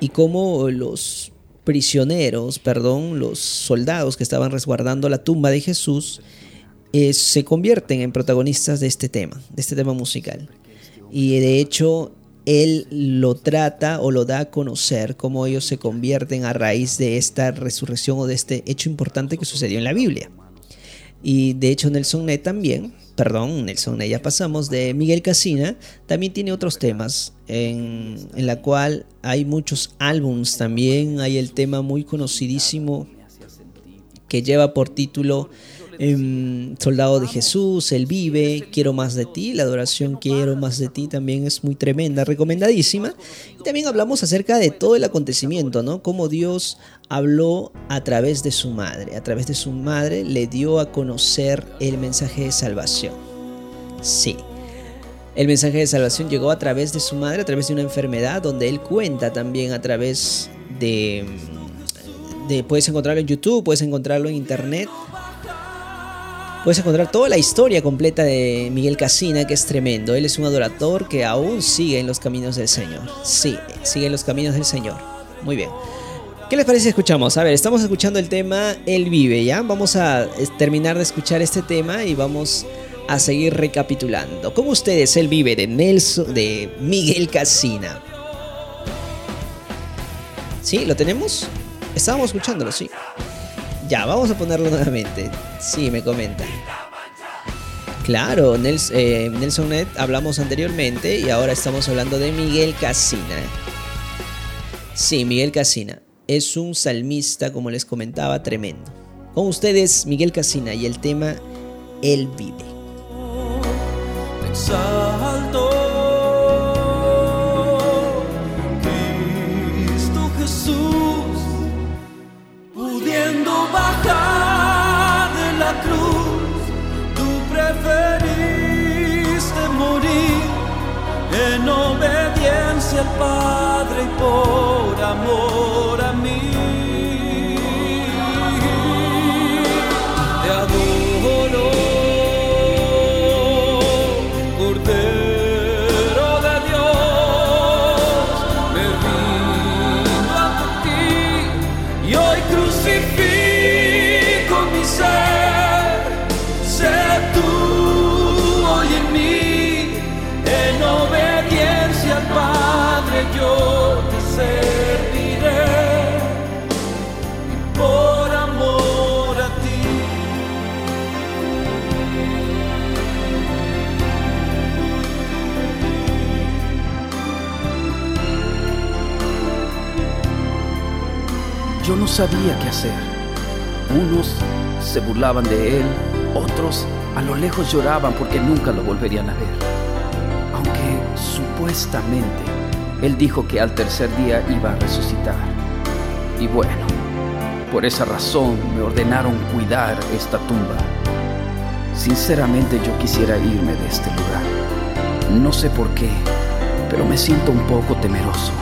y cómo los prisioneros, perdón, los soldados que estaban resguardando la tumba de Jesús, eh, se convierten en protagonistas de este tema, de este tema musical. Y de hecho, él lo trata o lo da a conocer cómo ellos se convierten a raíz de esta resurrección o de este hecho importante que sucedió en la Biblia. Y de hecho Nelson Net también, perdón, Nelson Net ya pasamos, de Miguel Casina, también tiene otros temas en, en la cual hay muchos álbums también, hay el tema muy conocidísimo que lleva por título em, Soldado de Jesús, Él vive, Quiero más de ti, la adoración Quiero más de ti también es muy tremenda, recomendadísima. Y también hablamos acerca de todo el acontecimiento, ¿no? Cómo Dios habló a través de su madre, a través de su madre le dio a conocer el mensaje de salvación. Sí. El mensaje de salvación llegó a través de su madre, a través de una enfermedad, donde él cuenta también a través de, de puedes encontrarlo en YouTube, puedes encontrarlo en internet, Puedes encontrar toda la historia completa de Miguel Casina, que es tremendo. Él es un adorador que aún sigue en los caminos del Señor. Sí, sigue en los caminos del Señor. Muy bien. ¿Qué les parece si escuchamos? A ver, estamos escuchando el tema Él vive, ¿ya? Vamos a terminar de escuchar este tema y vamos a seguir recapitulando. ¿Cómo ustedes Él vive de Nelson, de Miguel Casina? ¿Sí? ¿Lo tenemos? Estábamos escuchándolo, sí. Ya, vamos a ponerlo nuevamente. Sí, me comentan. Claro, eh, Nelson Net hablamos anteriormente y ahora estamos hablando de Miguel Casina. Sí, Miguel Casina. Es un salmista, como les comentaba, tremendo. Con ustedes, Miguel Casina y el tema Él vive. exalto. Obediencia al Padre por amor sabía qué hacer. Unos se burlaban de él, otros a lo lejos lloraban porque nunca lo volverían a ver. Aunque supuestamente él dijo que al tercer día iba a resucitar. Y bueno, por esa razón me ordenaron cuidar esta tumba. Sinceramente yo quisiera irme de este lugar. No sé por qué, pero me siento un poco temeroso.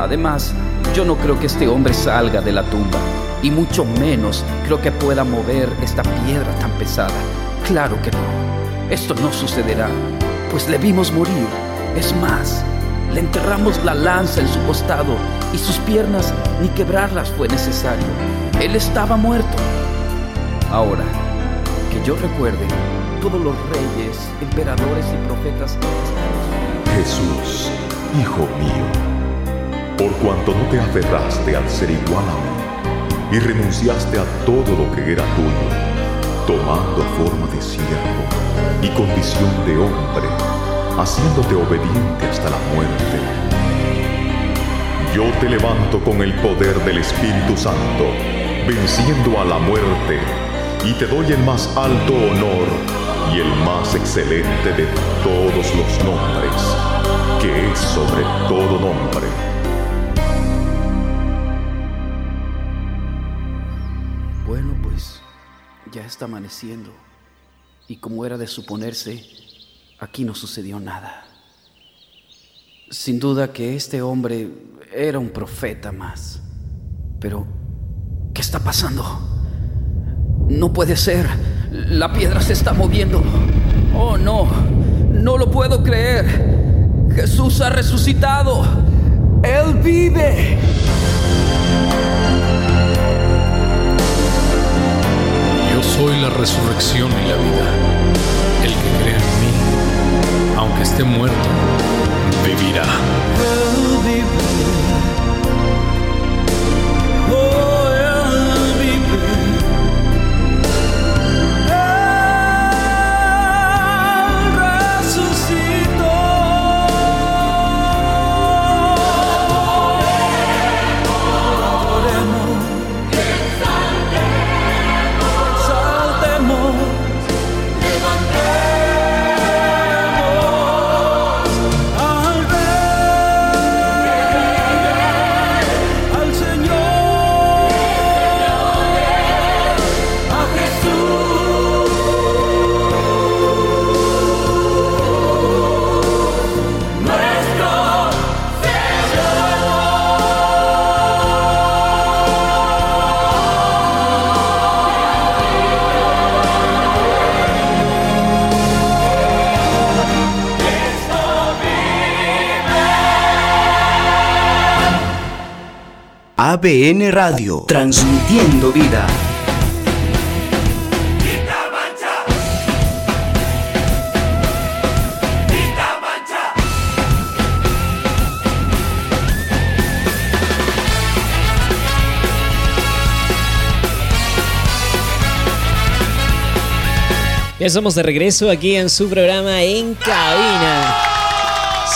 Además, yo no creo que este hombre salga de la tumba, y mucho menos creo que pueda mover esta piedra tan pesada. Claro que no. Esto no sucederá, pues le vimos morir. Es más, le enterramos la lanza en su costado y sus piernas ni quebrarlas fue necesario. Él estaba muerto. Ahora, que yo recuerde, todos los reyes, emperadores y profetas Jesús, Hijo mío, por cuanto no te aferraste al ser igual a mí y renunciaste a todo lo que era tuyo, tomando forma de siervo y condición de hombre, haciéndote obediente hasta la muerte. Yo te levanto con el poder del Espíritu Santo, venciendo a la muerte, y te doy el más alto honor y el más excelente de todos los nombres, que es sobre todo nombre. Está amaneciendo. Y como era de suponerse, aquí no sucedió nada. Sin duda que este hombre era un profeta más. Pero, ¿qué está pasando? No puede ser. La piedra se está moviendo. Oh, no. No lo puedo creer. Jesús ha resucitado. Él vive. Soy la resurrección y la vida. El que cree en mí, aunque esté muerto, vivirá. ABN Radio, transmitiendo vida. Estamos de regreso aquí en su programa En Cabina.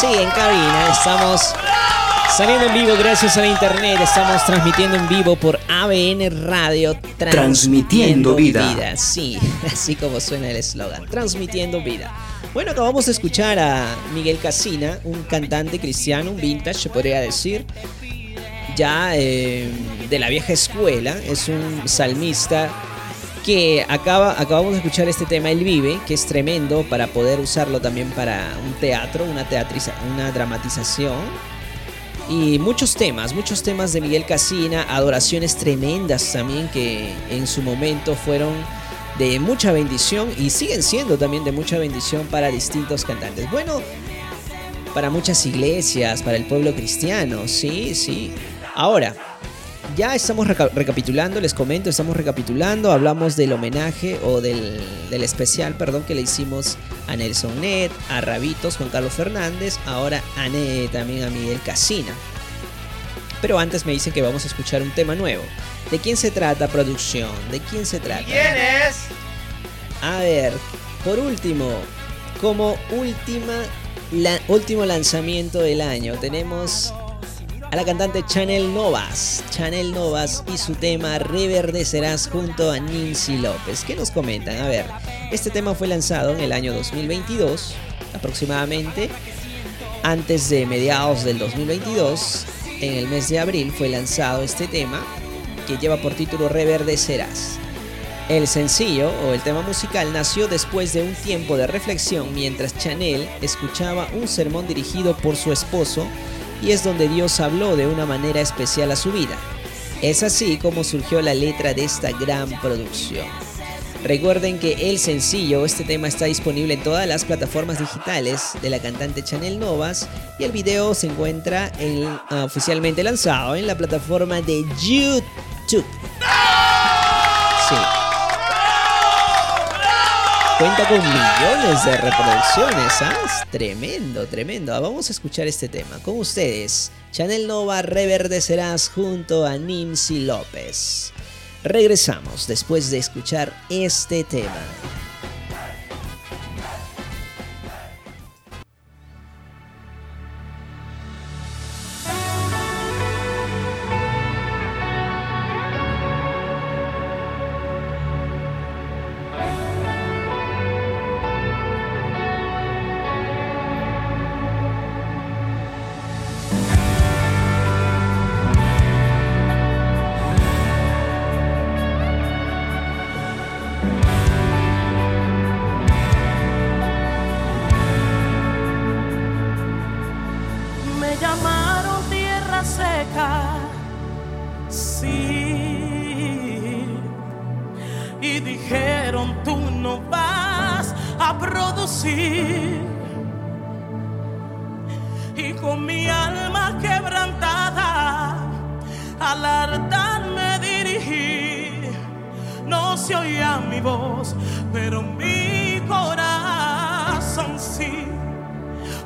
Sí, en cabina. Estamos saliendo en vivo gracias a la internet. Estamos transmitiendo en vivo por ABN Radio. Transmitiendo vida. Sí, así como suena el eslogan. Transmitiendo vida. Bueno, acabamos de escuchar a Miguel Casina, un cantante cristiano, un vintage, se podría decir. Ya eh, de la vieja escuela. Es un salmista que acaba, acabamos de escuchar este tema El Vive, que es tremendo para poder usarlo también para un teatro, una, teatriza, una dramatización. Y muchos temas, muchos temas de Miguel Casina, adoraciones tremendas también que en su momento fueron de mucha bendición y siguen siendo también de mucha bendición para distintos cantantes. Bueno, para muchas iglesias, para el pueblo cristiano, sí, sí. Ahora, ya estamos recapitulando, les comento, estamos recapitulando, hablamos del homenaje o del, especial, perdón, que le hicimos a Nelson Net, a Rabitos, Juan Carlos Fernández, ahora a también a Miguel Casina. Pero antes me dicen que vamos a escuchar un tema nuevo. ¿De quién se trata, producción? ¿De quién se trata? ¿Quién es? A ver, por último, como última, último lanzamiento del año, tenemos a la cantante Chanel Novas. Chanel Novas y su tema Reverdecerás junto a Nancy López. ¿Qué nos comentan? A ver, este tema fue lanzado en el año 2022, aproximadamente. Antes de mediados del 2022, en el mes de abril, fue lanzado este tema que lleva por título Reverdecerás. El sencillo o el tema musical nació después de un tiempo de reflexión mientras Chanel escuchaba un sermón dirigido por su esposo y es donde Dios habló de una manera especial a su vida. Es así como surgió la letra de esta gran producción. Recuerden que el sencillo, este tema está disponible en todas las plataformas digitales de la cantante Chanel Novas y el video se encuentra ah, oficialmente lanzado en la plataforma de YouTube. Cuenta con millones de reproducciones, ¿ah? Tremendo, tremendo. Vamos a escuchar este tema con ustedes. Chanel Nova reverdecerás junto a Nancy López. Regresamos después de escuchar este tema.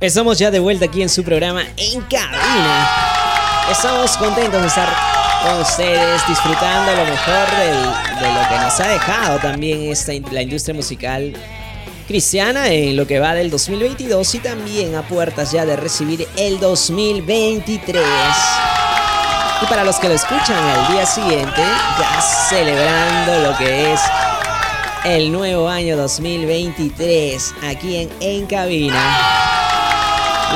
Estamos ya de vuelta aquí en su programa En Cabina. Estamos contentos de estar con ustedes, disfrutando lo mejor de lo que nos ha dejado también esta, la industria musical cristiana en lo que va del 2022 y también a puertas ya de recibir el 2023. Y para los que lo escuchan al día siguiente, ya celebrando lo que es el nuevo año 2023 aquí en En Cabina.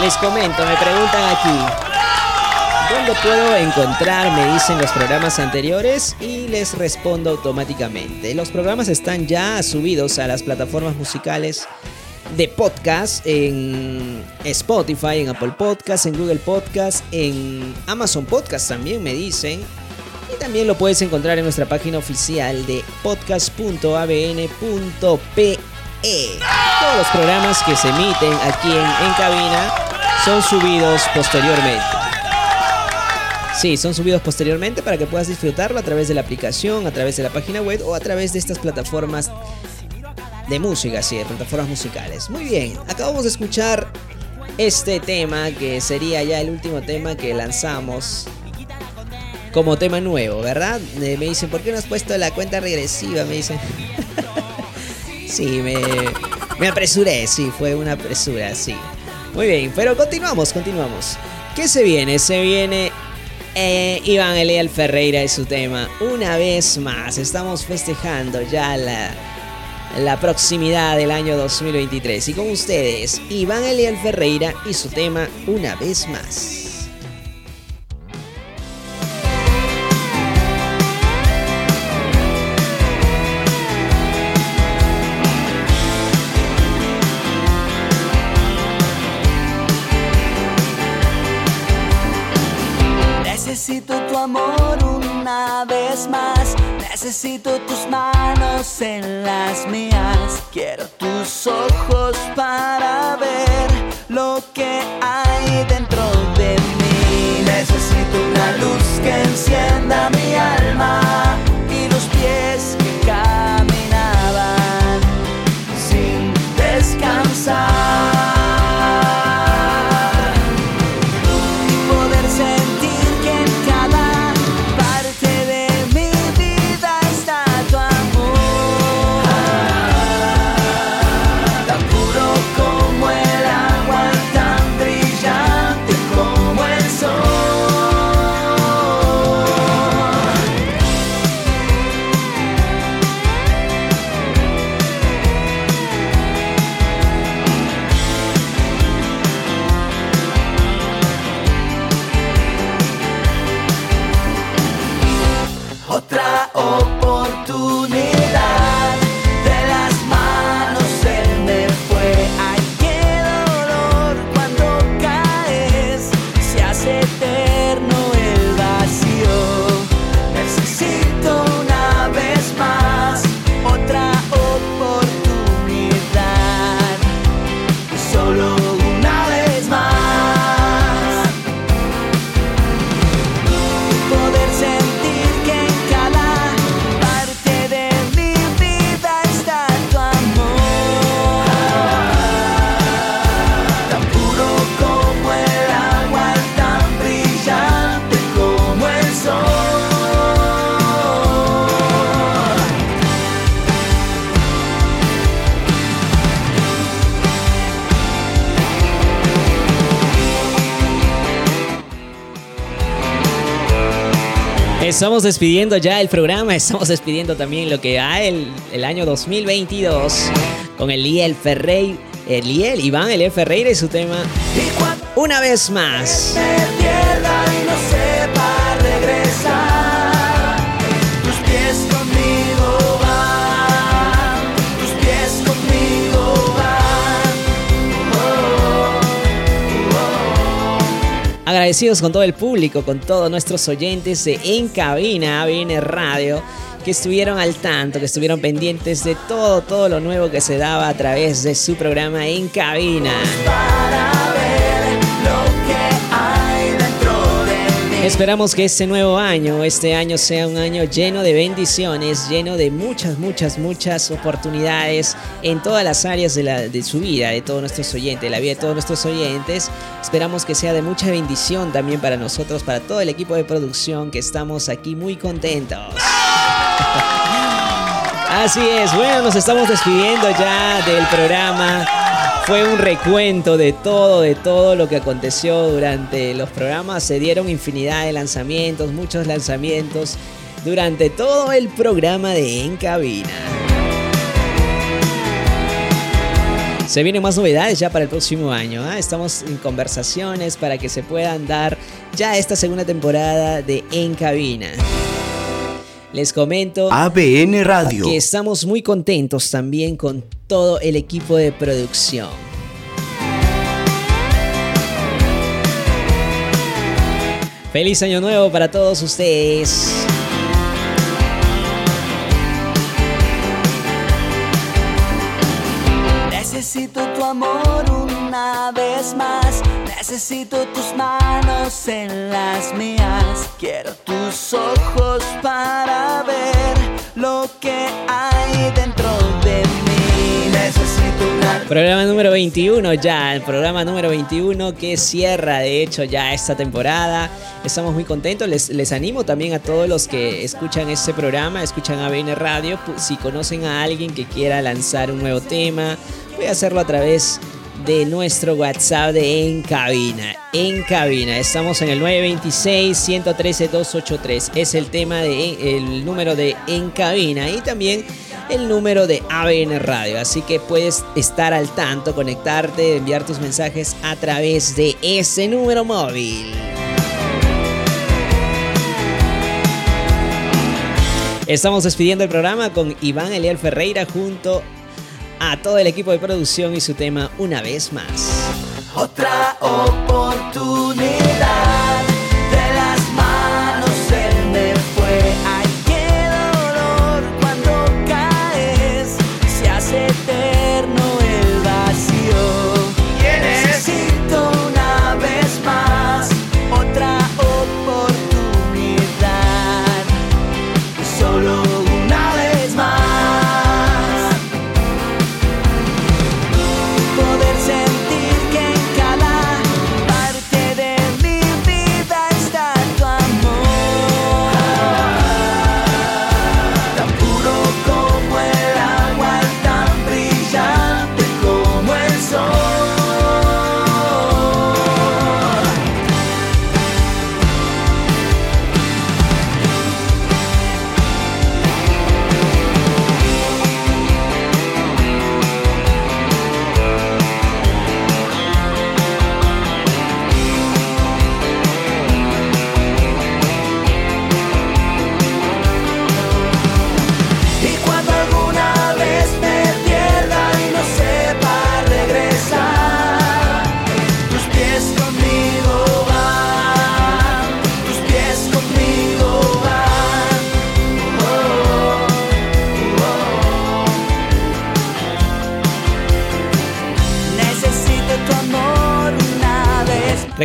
Les comento, me preguntan aquí, ¿dónde puedo encontrar? Me dicen los programas anteriores y les respondo automáticamente. Los programas están ya subidos a las plataformas musicales de podcast en Spotify, en Apple Podcast, en Google Podcast, en Amazon Podcast también me dicen. Y también lo puedes encontrar en nuestra página oficial de podcast.abn.pe todos los programas que se emiten aquí en, en cabina son subidos posteriormente. Sí, son subidos posteriormente para que puedas disfrutarlo a través de la aplicación, a través de la página web o a través de estas plataformas de música, sí, de plataformas musicales. Muy bien, acabamos de escuchar este tema que sería ya el último tema que lanzamos como tema nuevo, ¿verdad? Eh, me dicen, ¿por qué no has puesto la cuenta regresiva? Me dicen. sí, me, me apresuré, sí, fue una apresura, sí. Muy bien, pero continuamos, continuamos. ¿Qué se viene? Se viene eh, Iván Eliel Ferreira y su tema. Una vez más, estamos festejando ya la, la proximidad del año 2023. Y con ustedes, Iván Eliel Ferreira y su tema Una vez más. Necesito tus manos en las mías. Quiero tus ojos para ver lo que hay dentro de mí. Necesito una luz que encienda mi alma y los pies que caminaban sin descansar. Estamos despidiendo ya el programa, estamos despidiendo también lo que va el, el año 2022 con Eliel Ferreira, Eliel, Iván Eliel Ferreira y su tema Una vez más. Agradecidos con todo el público, con todos nuestros oyentes de En Cabina ABN Radio, que estuvieron al tanto, que estuvieron pendientes de todo, todo lo nuevo que se daba a través de su programa En Cabina. Esperamos que este nuevo año, este año sea un año lleno de bendiciones, lleno de muchas, muchas, muchas oportunidades en todas las áreas de, la, de su vida, de todos nuestros oyentes, de la vida de todos nuestros oyentes. Esperamos que sea de mucha bendición también para nosotros, para todo el equipo de producción, que estamos aquí muy contentos. Así es, bueno, nos estamos despidiendo ya del programa. Fue un recuento de todo, de todo lo que aconteció durante los programas. Se dieron infinidad de lanzamientos, muchos lanzamientos durante todo el programa de En Cabina. Se vienen más novedades ya para el próximo año. ¿ah? Estamos en conversaciones para que se puedan dar ya esta segunda temporada de En Cabina. Les comento ABN Radio. que estamos muy contentos también con todo el equipo de producción. Feliz año nuevo para todos ustedes. Necesito tu amor una vez más. Necesito tus manos en las mías. Quiero tus ojos para ver lo que hay dentro de mí. Necesito una Programa número 21 ya, el programa número 21 que cierra de hecho ya esta temporada. Estamos muy contentos, les, les animo también a todos los que escuchan este programa, escuchan ABN Radio, si conocen a alguien que quiera lanzar un nuevo tema, voy a hacerlo a través de nuestro WhatsApp de En Cabina. En Cabina, estamos en el 926-113-283, es el tema de el número de En Cabina y también el número de ABN Radio. Así que puedes estar al tanto, conectarte, enviar tus mensajes a través de ese número móvil. Estamos despidiendo el programa con Iván Eliel Ferreira junto a todo el equipo de producción y su tema Una vez más. Otra oportunidad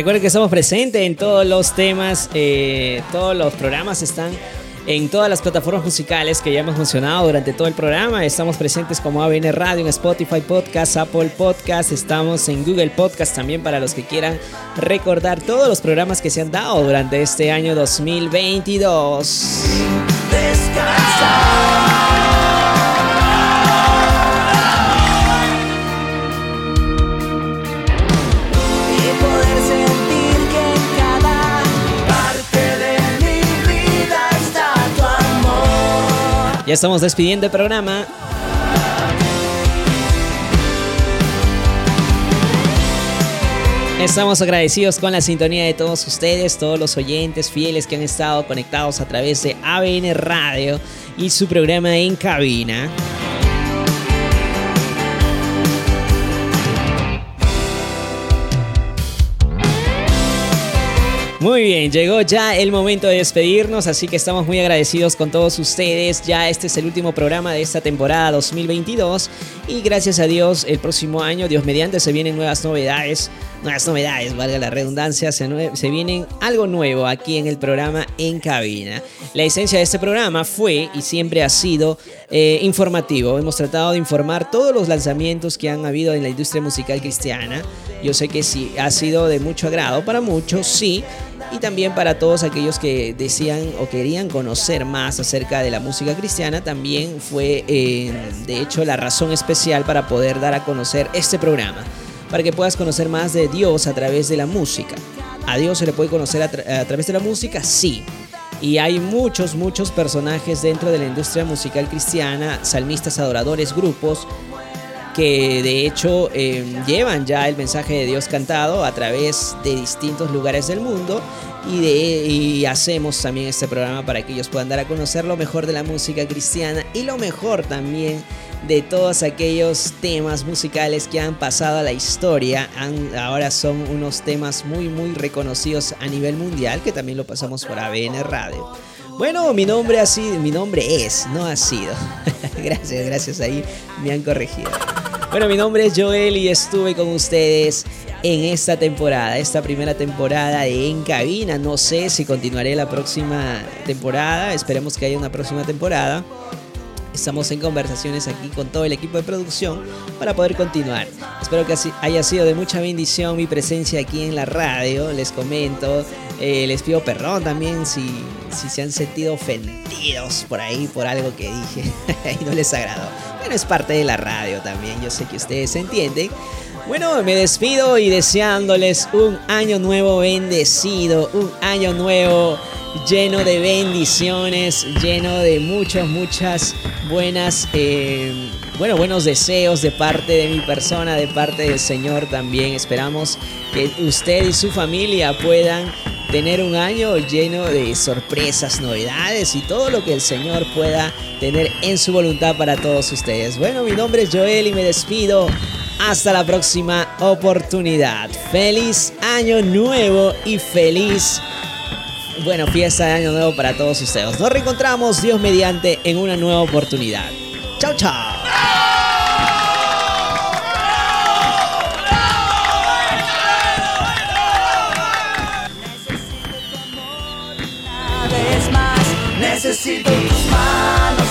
Recuerden que estamos presentes en todos los temas, eh, todos los programas están en todas las plataformas musicales que ya hemos mencionado durante todo el programa. Estamos presentes como ABN Radio, en Spotify Podcast, Apple Podcast, estamos en Google Podcast también para los que quieran recordar todos los programas que se han dado durante este año 2022. Y Ya estamos despidiendo el programa. Estamos agradecidos con la sintonía de todos ustedes, todos los oyentes fieles que han estado conectados a través de ABN Radio y su programa en cabina. Muy bien, llegó ya el momento de despedirnos, así que estamos muy agradecidos con todos ustedes. Ya este es el último programa de esta temporada 2022 y gracias a Dios el próximo año, Dios mediante, se vienen nuevas novedades, nuevas novedades, valga la redundancia, se, se vienen algo nuevo aquí en el programa En Cabina. La esencia de este programa fue y siempre ha sido eh, informativo. Hemos tratado de informar todos los lanzamientos que han habido en la industria musical cristiana. Yo sé que sí, ha sido de mucho agrado para muchos, sí. Y también para todos aquellos que decían o querían conocer más acerca de la música cristiana, también fue eh, de hecho la razón especial para poder dar a conocer este programa. Para que puedas conocer más de Dios a través de la música. ¿A Dios se le puede conocer a, tra- a través de la música? Sí. Y hay muchos, muchos personajes dentro de la industria musical cristiana, salmistas, adoradores, grupos, que de hecho eh, llevan ya el mensaje de Dios cantado a través de distintos lugares del mundo y, de, y hacemos también este programa para que ellos puedan dar a conocer lo mejor de la música cristiana y lo mejor también de todos aquellos temas musicales que han pasado a la historia. Han- ahora son unos temas muy muy reconocidos a nivel mundial que también lo pasamos por ABN Radio. Bueno, mi nombre ha mi nombre es, no ha sido. gracias, gracias ahí me han corregido. Bueno, mi nombre es Joel y estuve con ustedes en esta temporada, esta primera temporada de En Cabina. No sé si continuaré la próxima temporada, esperemos que haya una próxima temporada. Estamos en conversaciones aquí con todo el equipo de producción para poder continuar. Espero que haya sido de mucha bendición mi presencia aquí en la radio. Les comento, eh, les pido perdón también si, si se han sentido ofendidos por ahí por algo que dije y no les agradó. Bueno, es parte de la radio también, yo sé que ustedes entienden. Bueno, me despido y deseándoles un año nuevo bendecido, un año nuevo lleno de bendiciones, lleno de muchas, muchas buenas, eh, bueno, buenos deseos de parte de mi persona, de parte del Señor también. Esperamos que usted y su familia puedan tener un año lleno de sorpresas, novedades y todo lo que el Señor pueda tener en su voluntad para todos ustedes. Bueno, mi nombre es Joel y me despido. Hasta la próxima oportunidad. Feliz año nuevo y feliz bueno, fiesta de Año Nuevo para todos ustedes. Nos reencontramos, Dios mediante, en una nueva oportunidad. Chao, chao. se de tus manos.